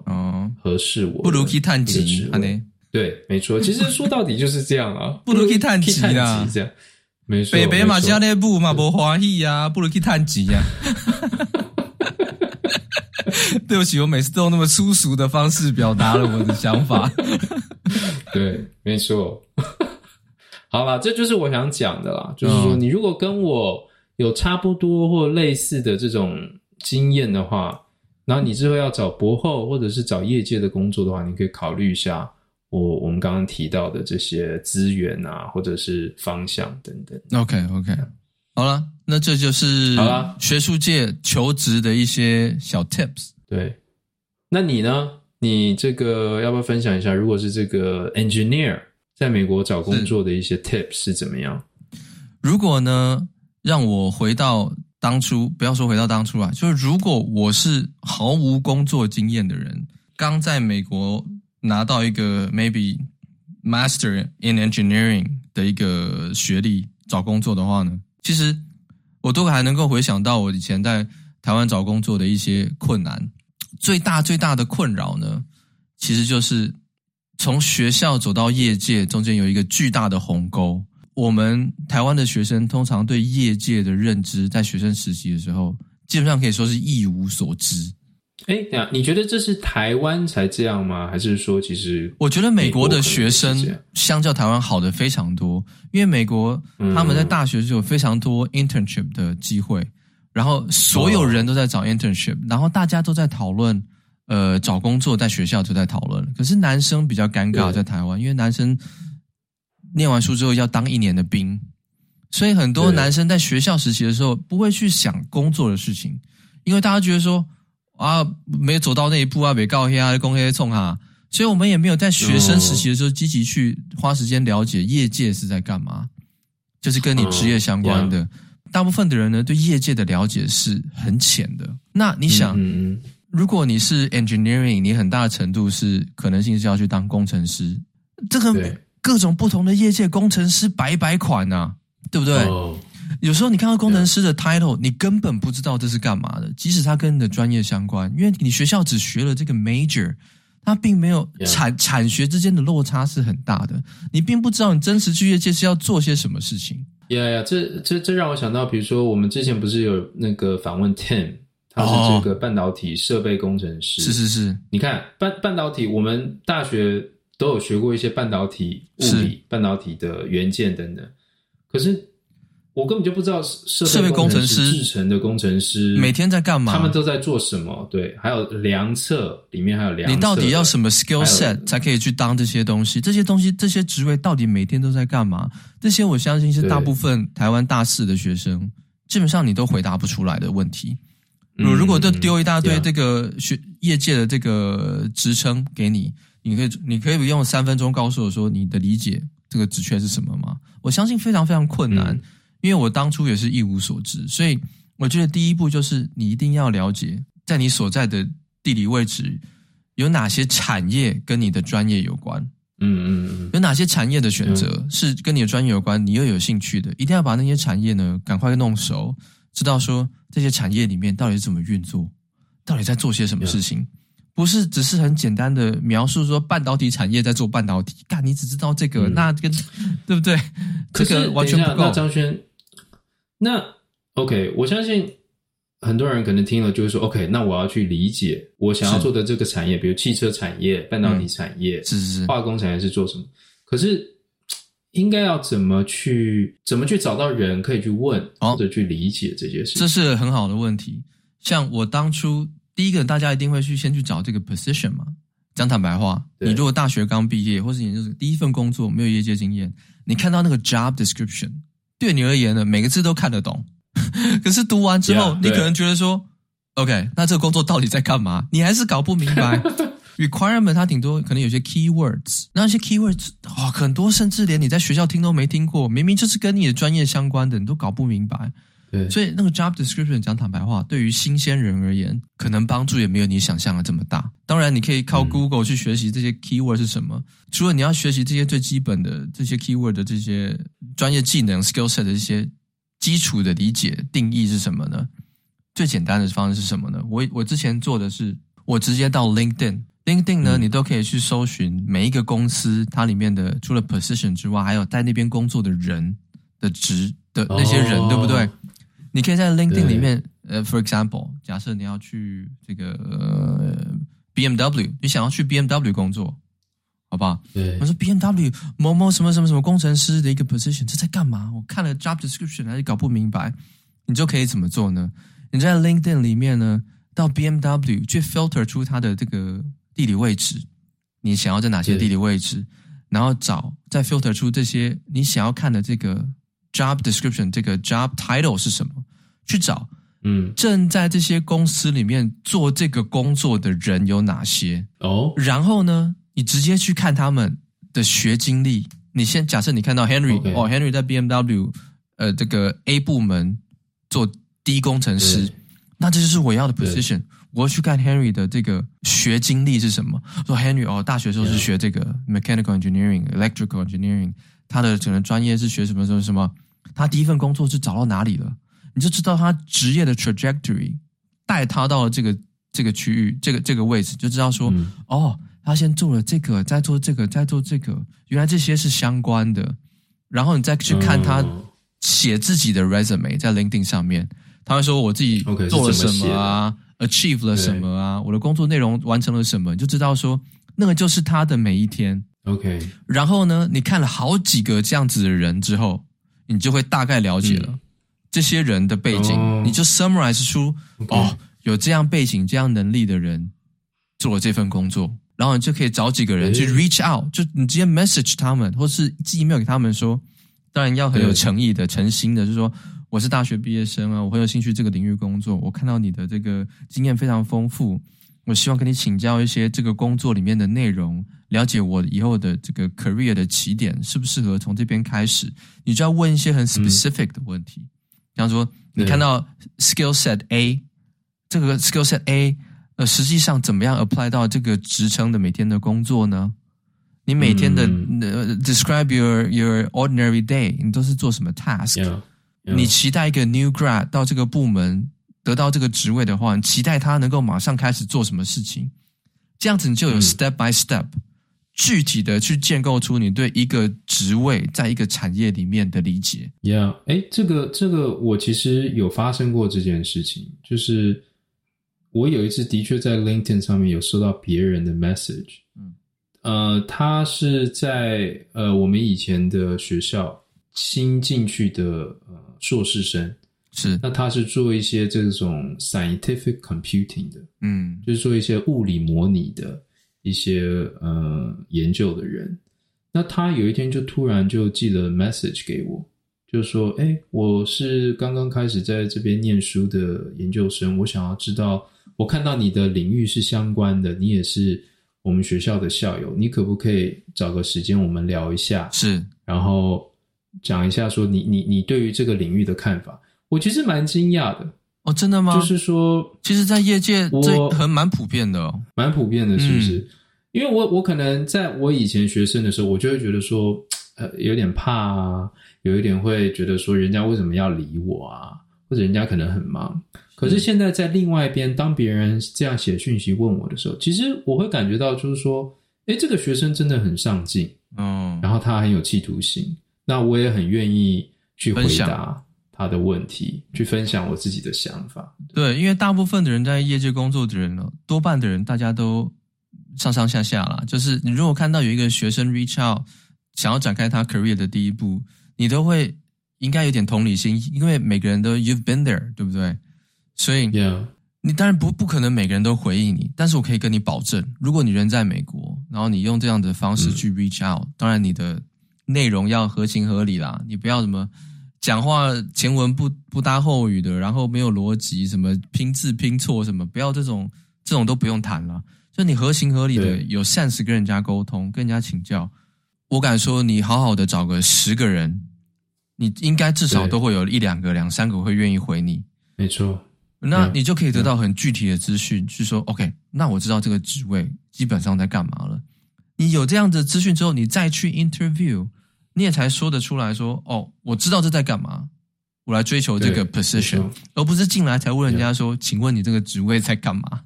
合适我。不如去探级，对，没错，其实说到底就是这样啊，不如去探级啊，这样，没错，北北嘛加内部嘛不欢喜啊，不如去探级呀。对不起，我每次都用那么粗俗的方式表达了我的想法。对，没错。好啦，这就是我想讲的啦。就是说，你如果跟我有差不多或类似的这种经验的话，然后你之后要找博后或者是找业界的工作的话，你可以考虑一下我我们刚刚提到的这些资源啊，或者是方向等等。OK，OK。好了，那这就是好了学术界求职的一些小 tips。对，那你呢？你这个要不要分享一下？如果是这个 engineer 在美国找工作的一些 tips 是怎么样？如果呢，让我回到当初，不要说回到当初啊，就是如果我是毫无工作经验的人，刚在美国拿到一个 maybe master in engineering 的一个学历找工作的话呢？其实我都还能够回想到我以前在台湾找工作的一些困难，最大最大的困扰呢，其实就是从学校走到业界中间有一个巨大的鸿沟。我们台湾的学生通常对业界的认知，在学生实习的时候，基本上可以说是一无所知。哎，等下，你觉得这是台湾才这样吗？还是说，其实我觉得美国的学生相较台湾好的非常多，因为美国他们在大学就有非常多 internship 的机会，然后所有人都在找 internship，然后大家都在讨论，呃，找工作在学校就在讨论。可是男生比较尴尬，在台湾，因为男生念完书之后要当一年的兵，所以很多男生在学校实习的时候不会去想工作的事情，因为大家觉得说。啊，没有走到那一步啊，没告黑啊，公黑冲哈。所以我们也没有在学生时期的时候积极去花时间了解业界是在干嘛，就是跟你职业相关的。大部分的人呢，对业界的了解是很浅的。那你想，如果你是 engineering，你很大的程度是可能性是要去当工程师。这个各种不同的业界工程师百百款呐，对不对？有时候你看到工程师的 title，你根本不知道这是干嘛的，即使他跟你的专业相关，因为你学校只学了这个 major。它并没有产产学之间的落差是很大的，你并不知道你真实去业界是要做些什么事情。呀呀，这这这让我想到，比如说我们之前不是有那个访问 Tim，他是这个半导体设备工程师。是是是，你看半半导体，我们大学都有学过一些半导体物理、半导体的元件等等，可是。我根本就不知道设备工程师、制程的工程师每天在干嘛，他们都在做什么？对，还有量测里面还有量测，你到底要什么 skill set 才可以去当这些东西？这些东西、这些职位到底每天都在干嘛？这些我相信是大部分台湾大四的学生基本上你都回答不出来的问题。如如果都丢一大堆这个学业界的这个职称给你，你可以你可以用三分钟告诉我说你的理解这个职缺是什么吗？我相信非常非常困难。因为我当初也是一无所知，所以我觉得第一步就是你一定要了解，在你所在的地理位置有哪些产业跟你的专业有关。嗯嗯嗯，有哪些产业的选择是跟你的专业有关，你又有兴趣的，一定要把那些产业呢赶快弄熟，知道说这些产业里面到底是怎么运作，到底在做些什么事情，不是只是很简单的描述说半导体产业在做半导体，干你只知道这个，那跟对不对？这个完全不够。张轩。那 OK，我相信很多人可能听了就会说：“OK，那我要去理解我想要做的这个产业，比如汽车产业、半导体产业、是是是，化工产业是做什么？可是应该要怎么去怎么去找到人可以去问或者去理解这些事？这是很好的问题。像我当初第一个，大家一定会去先去找这个 position 嘛。讲坦白话，你如果大学刚毕业，或是你就是第一份工作没有业界经验，你看到那个 job description。对你而言呢，每个字都看得懂，可是读完之后，yeah, 你可能觉得说，OK，那这个工作到底在干嘛？你还是搞不明白。Requirement 它顶多可能有些 keywords，那些 keywords 哇、哦，很多甚至连你在学校听都没听过，明明就是跟你的专业相关的，你都搞不明白。对，所以那个 job description 讲坦白话，对于新鲜人而言，可能帮助也没有你想象的这么大。当然，你可以靠 Google 去学习这些 keyword 是什么。嗯、除了你要学习这些最基本的这些 keyword 的这些专业技能 skill set 的一些基础的理解定义是什么呢？最简单的方式是什么呢？我我之前做的是，我直接到 LinkedIn，LinkedIn 呢，嗯、你都可以去搜寻每一个公司它里面的除了 position 之外，还有在那边工作的人的职的那些人，哦、对不对？你可以在 LinkedIn 里面，呃，for example，假设你要去这个、呃、BMW，你想要去 BMW 工作，好不好？对。我说 BMW 某某什么什么什么工程师的一个 position，这在干嘛？我看了 job description 还是搞不明白。你就可以怎么做呢？你在 LinkedIn 里面呢，到 BMW 去 filter 出它的这个地理位置，你想要在哪些地理位置，然后找再 filter 出这些你想要看的这个 job description，这个 job title 是什么？去找，嗯，正在这些公司里面做这个工作的人有哪些？哦，然后呢，你直接去看他们的学经历。你先假设你看到 Henry，Okay. 哦，Henry 在 BMW，呃，这个 A 部门做 D 工程师，那这就是我要的 position。我要去看 Henry 的这个学经历是什么？说 Henry 哦，大学时候是学这个 mechanical engineering、electrical engineering，他的整个专业是学什么什么什么？他第一份工作是找到哪里了？你就知道他职业的 trajectory 带他到了这个这个区域，这个这个位置，就知道说，嗯、哦，他先做了这个，再做这个，再做这个，原来这些是相关的。然后你再去看他写自己的 resume 在 LinkedIn 上面，他会说我自己做了什么啊，achieve 了什么啊，我的工作内容完成了什么，你就知道说那个就是他的每一天。OK，然后呢，你看了好几个这样子的人之后，你就会大概了解了。嗯这些人的背景，oh, 你就 summarize 出.哦，有这样背景、这样能力的人做了这份工作，然后你就可以找几个人去 reach out，就你直接 message 他们，或是寄 email 给他们说，当然要很有诚意的、诚心的，就是说我是大学毕业生啊，我很有兴趣这个领域工作。我看到你的这个经验非常丰富，我希望跟你请教一些这个工作里面的内容，了解我以后的这个 career 的起点适不适合从这边开始。你就要问一些很 specific 的问题，比方说你看到 skill set A，这个 skill set A，呃，实际上怎么样 apply 到这个职称的每天的工作呢？你每天的、嗯呃、describe your your ordinary day，你都是做什么 task？、Yeah, yeah. 你期待一个 new grad 到这个部门得到这个职位的话，你期待他能够马上开始做什么事情？这样子你就有 step by step、嗯、具体的去建构出你对一个职位在一个产业里面的理解。Yeah，哎，这个这个我其实有发生过这件事情，就是我有一次的确在 LinkedIn 上面有收到别人的 message。嗯。呃，他是在呃我们以前的学校新进去的呃硕士生，是。那他是做一些这种 scientific computing 的，嗯，就是做一些物理模拟的一些呃研究的人。那他有一天就突然就寄了 message 给我，就说：“哎，我是刚刚开始在这边念书的研究生，我想要知道，我看到你的领域是相关的，你也是。”我们学校的校友，你可不可以找个时间我们聊一下？是，然后讲一下说你你你对于这个领域的看法。我其实蛮惊讶的哦，真的吗？就是说，其实，在业界这很蛮普遍的哦，蛮普遍的，是不是？嗯、因为我我可能在我以前学生的时候，我就会觉得说，呃，有点怕啊，有一点会觉得说，人家为什么要理我啊？或者人家可能很忙。可是现在在另外一边，当别人这样写讯息问我的时候，其实我会感觉到就是说，哎，这个学生真的很上进，嗯，然后他很有企图心，那我也很愿意去回答他的问题，去分享我自己的想法。对，因为大部分的人在业界工作的人呢，多半的人大家都上上下下啦。就是你如果看到有一个学生 reach out，想要展开他 career 的第一步，你都会应该有点同理心，因为每个人都 you've been there，对不对？所以.你当然不不可能每个人都回应你，但是我可以跟你保证，如果你人在美国，然后你用这样的方式去 reach out，嗯，当然你的内容要合情合理啦，你不要什么讲话前文不不搭后语的，然后没有逻辑，什么拼字拼错什么，不要这种这种都不用谈了，就你合情合理的有 sense 跟人家沟通，跟人家请教，我敢说你好好的找个十个人，你应该至少都会有一两个、两三个会愿意回你，没错。那你就可以得到很具体的资讯，去说 OK，那我知道这个职位基本上在干嘛了。你有这样的资讯之后，你再去 interview，你也才说得出来说哦，我知道这在干嘛，我来追求这个 position，而不是进来才问人家说，请问你这个职位在干嘛？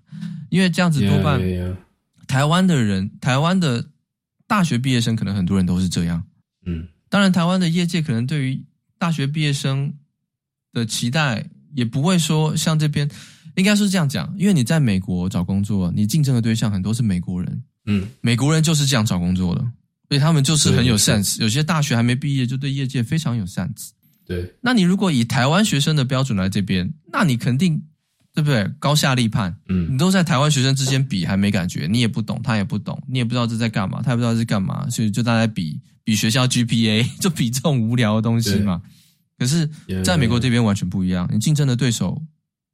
因为这样子多半台湾的人，台湾的大学毕业生可能很多人都是这样。嗯，当然台湾的业界可能对于大学毕业生的期待。也不会说像这边，应该是这样讲，因为你在美国找工作，你竞争的对象很多是美国人，嗯，美国人就是这样找工作的，所以他们就是很有 sense，有些大学还没毕业就对业界非常有 sense。对，那你如果以台湾学生的标准来这边，那你肯定对不对？高下立判，嗯，你都在台湾学生之间比还没感觉，你也不懂，他也不懂，你也不知道这在干嘛，他也不知道这是干嘛，所以就大家比比学校 GPA，就比这种无聊的东西嘛。可是，在美国这边完全不一样，你竞争的对手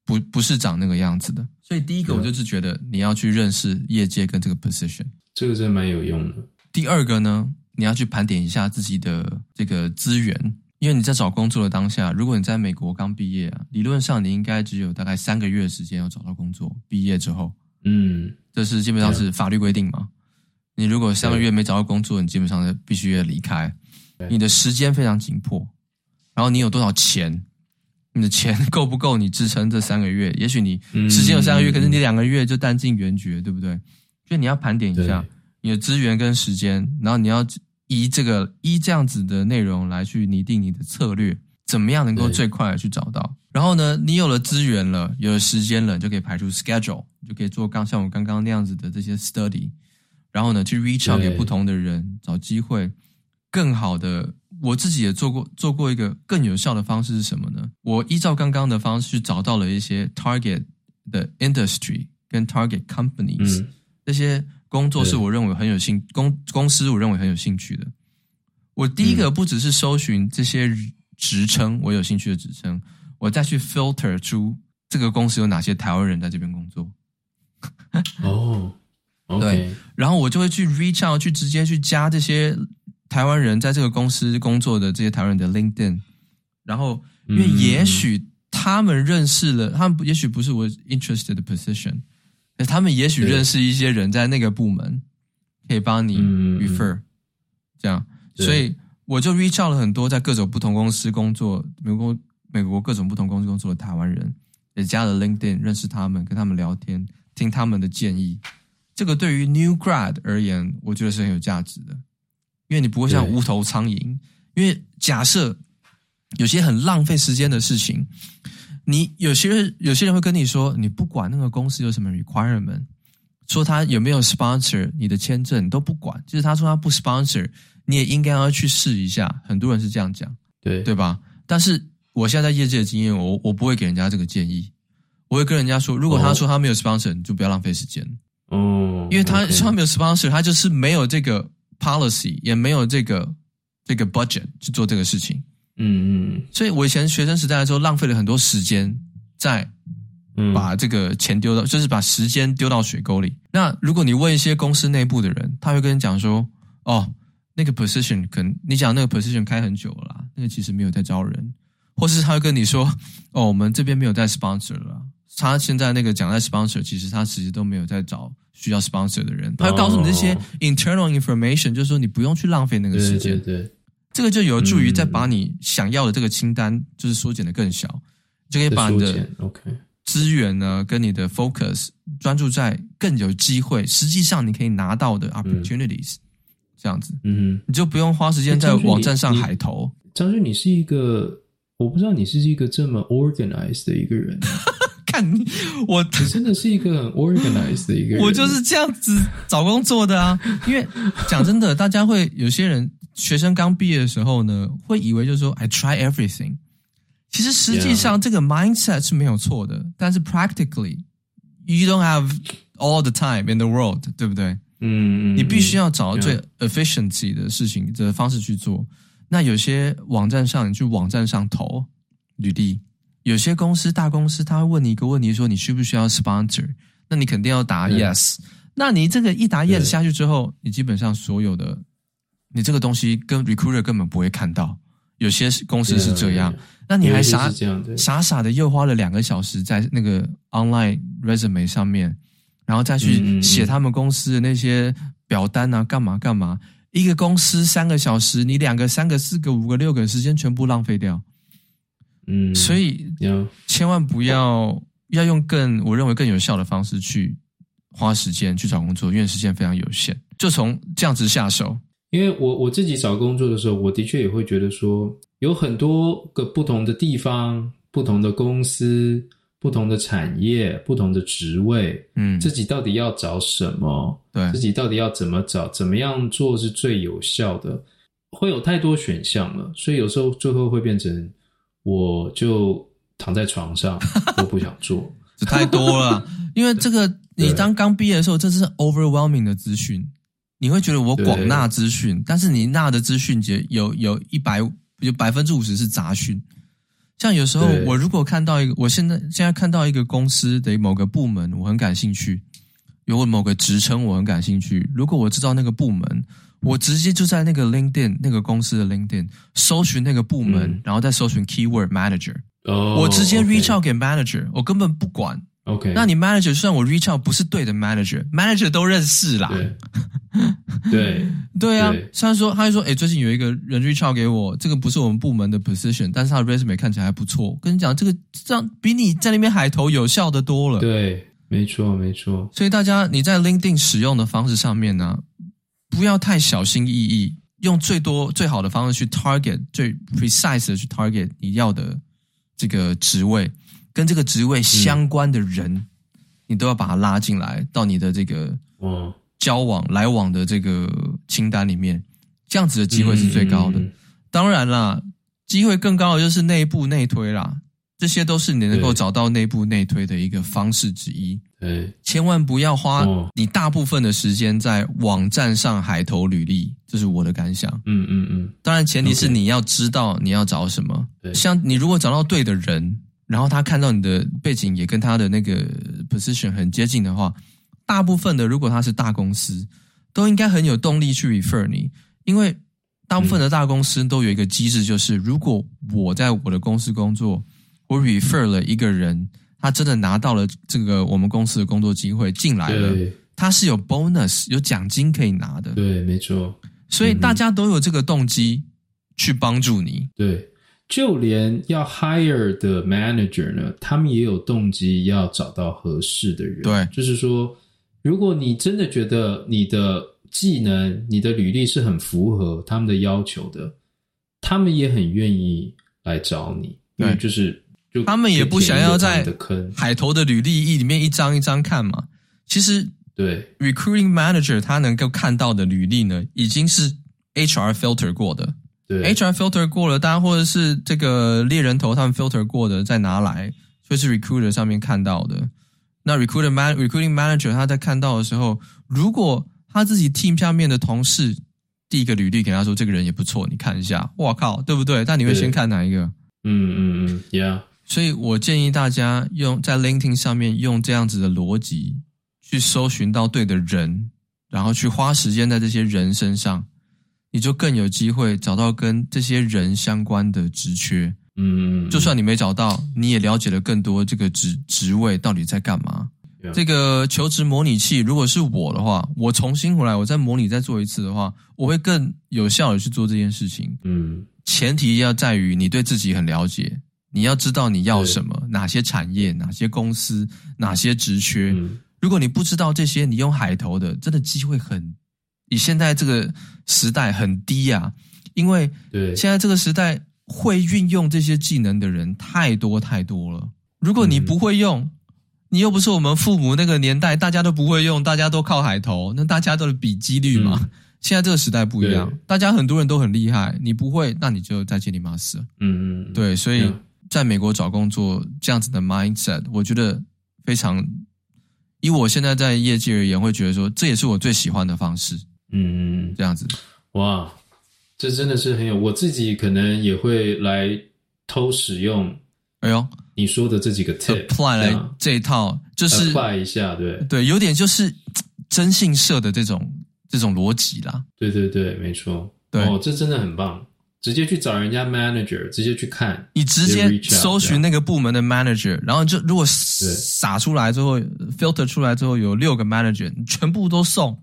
不不是长那个样子的。所以第一个，我就是觉得你要去认识业界跟这个 position，这个真蛮有用的。第二个呢，你要去盘点一下自己的这个资源，因为你在找工作的当下，如果你在美国刚毕业啊，理论上你应该只有大概三个月的时间要找到工作。毕业之后，嗯，这是基本上是法律规定嘛。你如果三个月没找到工作，你基本上必须要离开，你的时间非常紧迫。然后你有多少钱？你的钱够不够你支撑这三个月？也许你时间有三个月，可是你两个月就弹尽援绝，对不对？所以你要盘点一下你的资源跟时间，然后你要依这个依这样子的内容来去拟定你的策略，怎么样能够最快的去找到？然后呢，你有了资源了，有了时间了，就可以排出 schedule，就可以做刚像我刚刚那样子的这些 study，然后呢，去 reach out 给不同的人，找机会，更好的。我自己也做过做过一个更有效的方式是什么呢？我依照刚刚的方式去找到了一些 target 的 industry 跟 target companies，嗯，这些工作是我认为很有兴公公司我认为很有兴趣的。我第一个不只是搜寻这些职称，我有兴趣的职称，我再去 filter 出这个公司有哪些台湾人在这边工作。哦，oh. 对，然后我就会去 reach out，去直接去加这些台湾人在这个公司工作的这些台湾人的 LinkedIn，然后因为也许他们认识了，他们也许不是我 interested 的 position，他们也许认识一些人在那个部门，可以帮你 refer，这样，所以我就 reach out 了很多在各种不同公司工作，美国美国各种不同公司工作的台湾人，也加了 LinkedIn，认识他们，跟他们聊天。听他们的建议，这个对于 new grad 而言，我觉得是很有价值的，因为你不会像无头苍蝇。因为假设有些很浪费时间的事情，你有些人有些人会跟你说，你不管那个公司有什么 requirement，说他有没有 sponsor 你的签证，你都不管。就是他说他不 sponsor，你也应该要去试一下。很多人是这样讲，对对吧？但是我现在在业界的经验，我我不会给人家这个建议。我会跟人家说，如果他说他没有 sponsor，、oh. 你就不要浪费时间。哦，oh, 因为他说他没有 sponsor，、他就是没有这个 policy，也没有这个这个 budget 去做这个事情。嗯嗯，所以我以前学生时代的时候，浪费了很多时间在把这个钱丢到，就是把时间丢到水沟里。那如果你问一些公司内部的人，他会跟你讲说，哦，那个 position 可能你讲那个 position 开很久了啦，那个其实没有在招人，或是他会跟你说，哦，我们这边没有在 sponsor 了。他现在那个讲在 sponsor，其实他其实都没有在找需要 sponsor 的人。他会告诉你这些 internal information，就是说你不用去浪费那个时间。对，对，对，这个就有助于再把你想要的这个清单就是缩减的更小，就可以把你的 OK 资源呢跟你的 focus 专注在更有机会，实际上你可以拿到的 opportunities，这样子，嗯，你就不用花时间在网站上海投。张俊，你是一个，我不知道你是一个这么 organized 的一个人。看我你真的是一个很 organized 的一个人，我就是这样子找工作的啊。因为讲真的，大家会有些人学生刚毕业的时候呢，会以为就是说 I try everything。其实实际上这个 mindset 是没有错的，但是 practically you don't have all the time in the world，对不对？嗯，你必须要找到最 efficiency 的事情的方式去做。那有些网站上，你去网站上投履历。有些公司大公司，他会问你一个问题，说你需不需要 sponsor？那你肯定要答 yes。那你这个一答 yes 下去之后，你基本上所有的你这个东西跟 recruiter 根本不会看到。有些公司是这样，那你还傻傻傻的又花了两个小时在那个 online resume 上面，然后再去写他们公司的那些表单啊，干嘛干嘛？一个公司三个小时，你两个、三个、四个、五个、六个时间全部浪费掉。嗯，所以千万不要要用更我认为更有效的方式去花时间去找工作，因为时间非常有限。就从这样子下手。因为我我自己找工作的时候，我的确也会觉得说，有很多个不同的地方、不同的公司、不同的产业、不同的职位，嗯，自己到底要找什么？对，自己到底要怎么找？怎么样做是最有效的？会有太多选项了，所以有时候最后会变成。我就躺在床上，都不想做，太多了。因为这个，你当刚毕业的时候，这是 overwhelming 的资讯，你会觉得我广纳资讯，但是你纳的资讯节有有一百有百分之五十是杂讯。像有时候我如果看到一个，我现在现在看到一个公司的某个部门，我很感兴趣，有某个职称我很感兴趣，如果我知道那个部门。我直接就在那个 LinkedIn 那个公司的 LinkedIn 搜寻那个部门，嗯、然后再搜寻 Keyword Manager。哦，我直接 reach out 给 Manager，我根本不管。OK，那你 Manager 就算我 reach out 不是对的 Manager，Manager 都认识啦。对 对对啊，虽然说他就说，哎，最近有一个人 reach out 给我，这个不是我们部门的 position，但是他的 resume 看起来还不错。跟你讲，这个这样比你在那边海投有效的多了。对，没错没错。所以大家你在 LinkedIn 使用的方式上面呢？不要太小心翼翼，用最多最好的方式去 target 最 precise 的去 target 你要的这个职位，跟这个职位相关的人，嗯、你都要把他拉进来到你的这个交往来往的这个清单里面，这样子的机会是最高的。嗯、当然啦，机会更高的就是内部内推啦，这些都是你能够找到内部内推的一个方式之一。对，千万不要花你大部分的时间在网站上海投履历，这是我的感想。嗯嗯嗯，当然前提是你要知道你要找什么。对，像你如果找到对的人，然后他看到你的背景也跟他的那个 position 很接近的话，大部分的如果他是大公司，都应该很有动力去 refer 你，因为大部分的大公司都有一个机制，就是如果我在我的公司工作，我 refer 了一个人。他真的拿到了这个我们公司的工作机会进来了，他是有 bonus 有奖金可以拿的，对，没错。所以大家都有这个动机去帮助你，对，就连要 hire 的 manager 呢，他们也有动机要找到合适的人，对，就是说，如果你真的觉得你的技能、你的履历是很符合他们的要求的，他们也很愿意来找你，对，就是。他们也不想要在海投的履历一里面一张一张看嘛。其实，对 recruiting manager 他能够看到的履历呢，已经是 HR filter 过的。对，HR filter 过了，大家或者是这个猎人头他们 filter 过的再拿来，就是 recruiter 上面看到的。那 recruiter man recruiting manager 他在看到的时候，如果他自己 team 下面的同事第一个履历给他说这个人也不错，你看一下，我靠，对不对？但你会先看哪一个？嗯嗯嗯，Yeah。所以我建议大家用在 LinkedIn 上面用这样子的逻辑去搜寻到对的人，然后去花时间在这些人身上，你就更有机会找到跟这些人相关的职缺。嗯，就算你没找到，你也了解了更多这个职职位到底在干嘛。这个求职模拟器，如果是我的话，我重新回来，我再模拟再做一次的话，我会更有效的去做这件事情。嗯，前提要在于你对自己很了解。你要知道你要什么，哪些产业、哪些公司、哪些职缺。嗯，如果你不知道这些，你用海投的，真的机会很，以现在这个时代很低啊。因为对现在这个时代会运用这些技能的人太多太多了。如果你不会用，你又不是我们父母那个年代，大家都不会用，大家都靠海投，那大家都是比几率嘛。嗯现在这个时代不一样，大家很多人都很厉害，你不会，那你就再见你妈死。嗯嗯，对，所以。在美国找工作这样子的 mindset，我觉得非常，以我现在在业界而言，会觉得说这也是我最喜欢的方式。嗯，这样子，哇，这真的是很有，我自己可能也会来偷使用。哎呦，你说的这几个 tip apply 来这一套，就是 apply 一下，对对，有点就是征信社的这种这种逻辑啦。对对对，没错，对，哦，这真的很棒。直接去找人家 manager，直接去看。你直接搜寻那个部门的 manager，然后就如果撒出来之后，filter 出来之后有六个 manager，你全部都送，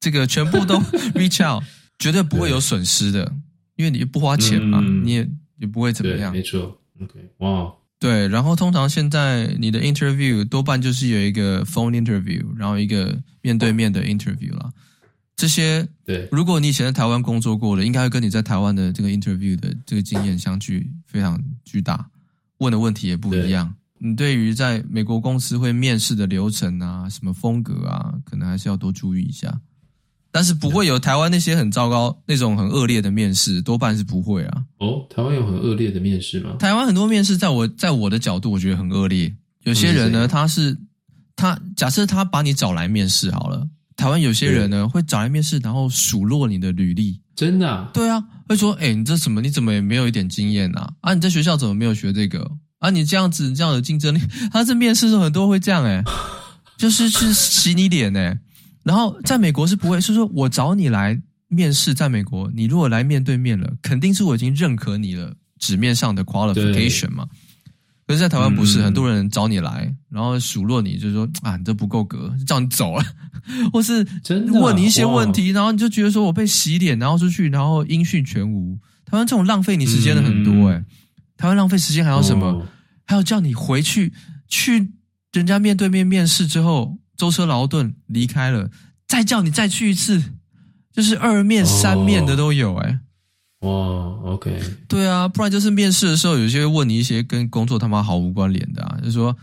这个全部都 reach out，绝对不会有损失的，因为你不花钱嘛，嗯、你也也不会怎么样。没错，OK，哇，对，然后通常现在你的 interview 多半就是有一个 phone interview，然后一个面对面的 interview 啦。这些对，如果你以前在台湾工作过了，应该会跟你在台湾的这个 interview 的这个经验相距非常巨大，问的问题也不一样。你对于在美国公司会面试的流程啊，什么风格啊，可能还是要多注意一下。但是不会有台湾那些很糟糕、那种很恶劣的面试，多半是不会啊。哦，台湾有很恶劣的面试吗？台湾很多面试，在我在我的角度，我觉得很恶劣。有些人呢，他是他假设他把你找来面试好了。台湾有些人呢，会找来面试，然后数落你的履历。真的啊？对啊，会说：“哎，你这什么？你怎么也没有一点经验啊？啊，你在学校怎么没有学这个？啊，你这样子这样的竞争力。”他这面试的时候很多会这样哎，就是去洗你脸哎。然后在美国是不会，是说我找你来面试，在美国你如果来面对面了，肯定是我已经认可你了，纸面上的 qualification 嘛。可是，在台湾不是、嗯、很多人找你来，然后数落你，就是说啊，你这不够格，叫你走了，或是问你一些问题，然后你就觉得说我被洗脸，然后出去，然后音讯全无。台湾这种浪费你时间的很多诶、欸嗯、台湾浪费时间还有什么？哦、还有叫你回去去人家面对面面试之后舟车劳顿离开了，再叫你再去一次，就是二面三面的都有诶、欸哇，OK，对啊，不然就是面试的时候，有些问你一些跟工作他妈毫无关联的啊，就是说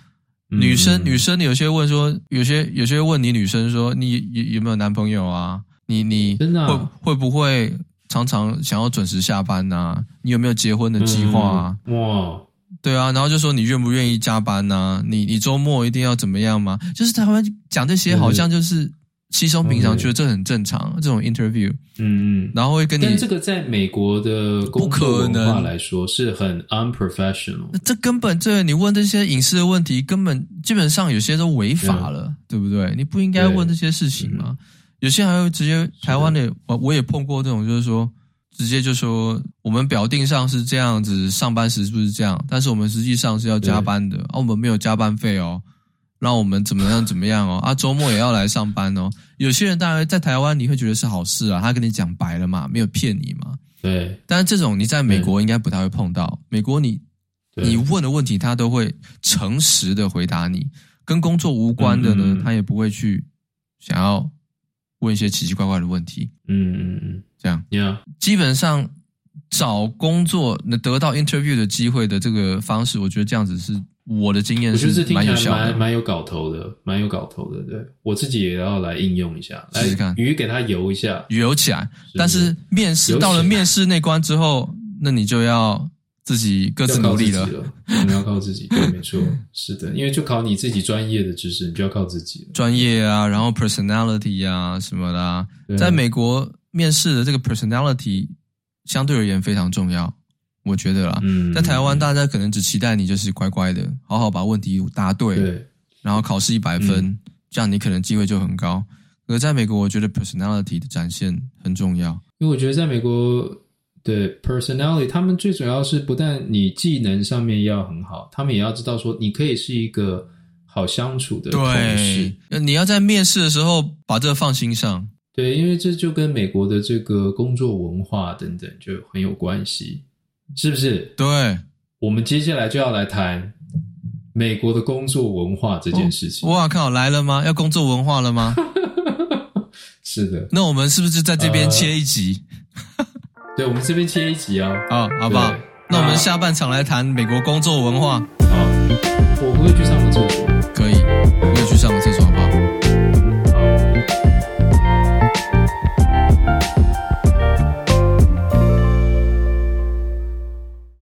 女生、嗯、女生，你有些问说，有些有些问你女生说，你有有没有男朋友啊？你你会、啊、会不会常常想要准时下班呐、啊？你有没有结婚的计划啊？嗯、哇，对啊，然后就说你愿不愿意加班呐、啊？你你周末一定要怎么样吗？就是台湾讲这些，好像就是稀松平常，觉得这很正常。这种 interview，嗯嗯，然后会跟你，但这个在美国的工作文化来说是很 unprofessional。这根本这你问这些隐私的问题，根本基本上有些都违法了.对不对？你不应该问这些事情吗？有些还会直接台湾的，我我也碰过这种，就是说。直接就说我们表定上是这样子，上班时是不是这样？但是我们实际上是要加班的，啊，我们没有加班费哦，让我们怎么样怎么样哦，啊，周末也要来上班哦。有些人当然在台湾你会觉得是好事啊，他跟你讲白了嘛，没有骗你嘛。对。但是这种你在美国应该不太会碰到，美国你你问的问题他都会诚实的回答你，跟工作无关的呢，他也不会去想要问一些奇奇怪怪的问题。嗯嗯嗯。这样，yeah. 基本上找工作能得到 interview 的机会的这个方式，我觉得这样子是我的经验是蛮有效的，蛮有搞头的，蛮有搞头的。对，我自己也要来应用一下，试试看，鱼给它游一下，游起来。但是面试到了面试那关之后，那你就要自己各自努力了，我们要靠自己。对，没错，是的，因为就考你自己专业的知识，你就要靠自己了。专业啊，然后 personality 啊什么的啊，在美国。面试的这个 personality 相对而言非常重要，我觉得啦。嗯，在台湾大家可能只期待你就是乖乖的，好好把问题答对，对，然后考试一百分，嗯，这样你可能机会就很高。而在美国，我觉得 personality 的展现很重要，因为我觉得在美国的 personality，他们最主要是不但你技能上面要很好，他们也要知道说你可以是一个好相处的同事。对，你要在面试的时候把这个放心上。对，因为这就跟美国的这个工作文化等等就很有关系，是不是？对，我们接下来就要来谈美国的工作文化这件事情。哦、哇靠，来了吗？要工作文化了吗？是的。那我们是不是在这边切一集？呃、对，我们这边切一集哦。好，好不好？那我们下半场来谈美国工作文化。好，我不会去上个厕所。可以，我会去上个厕所。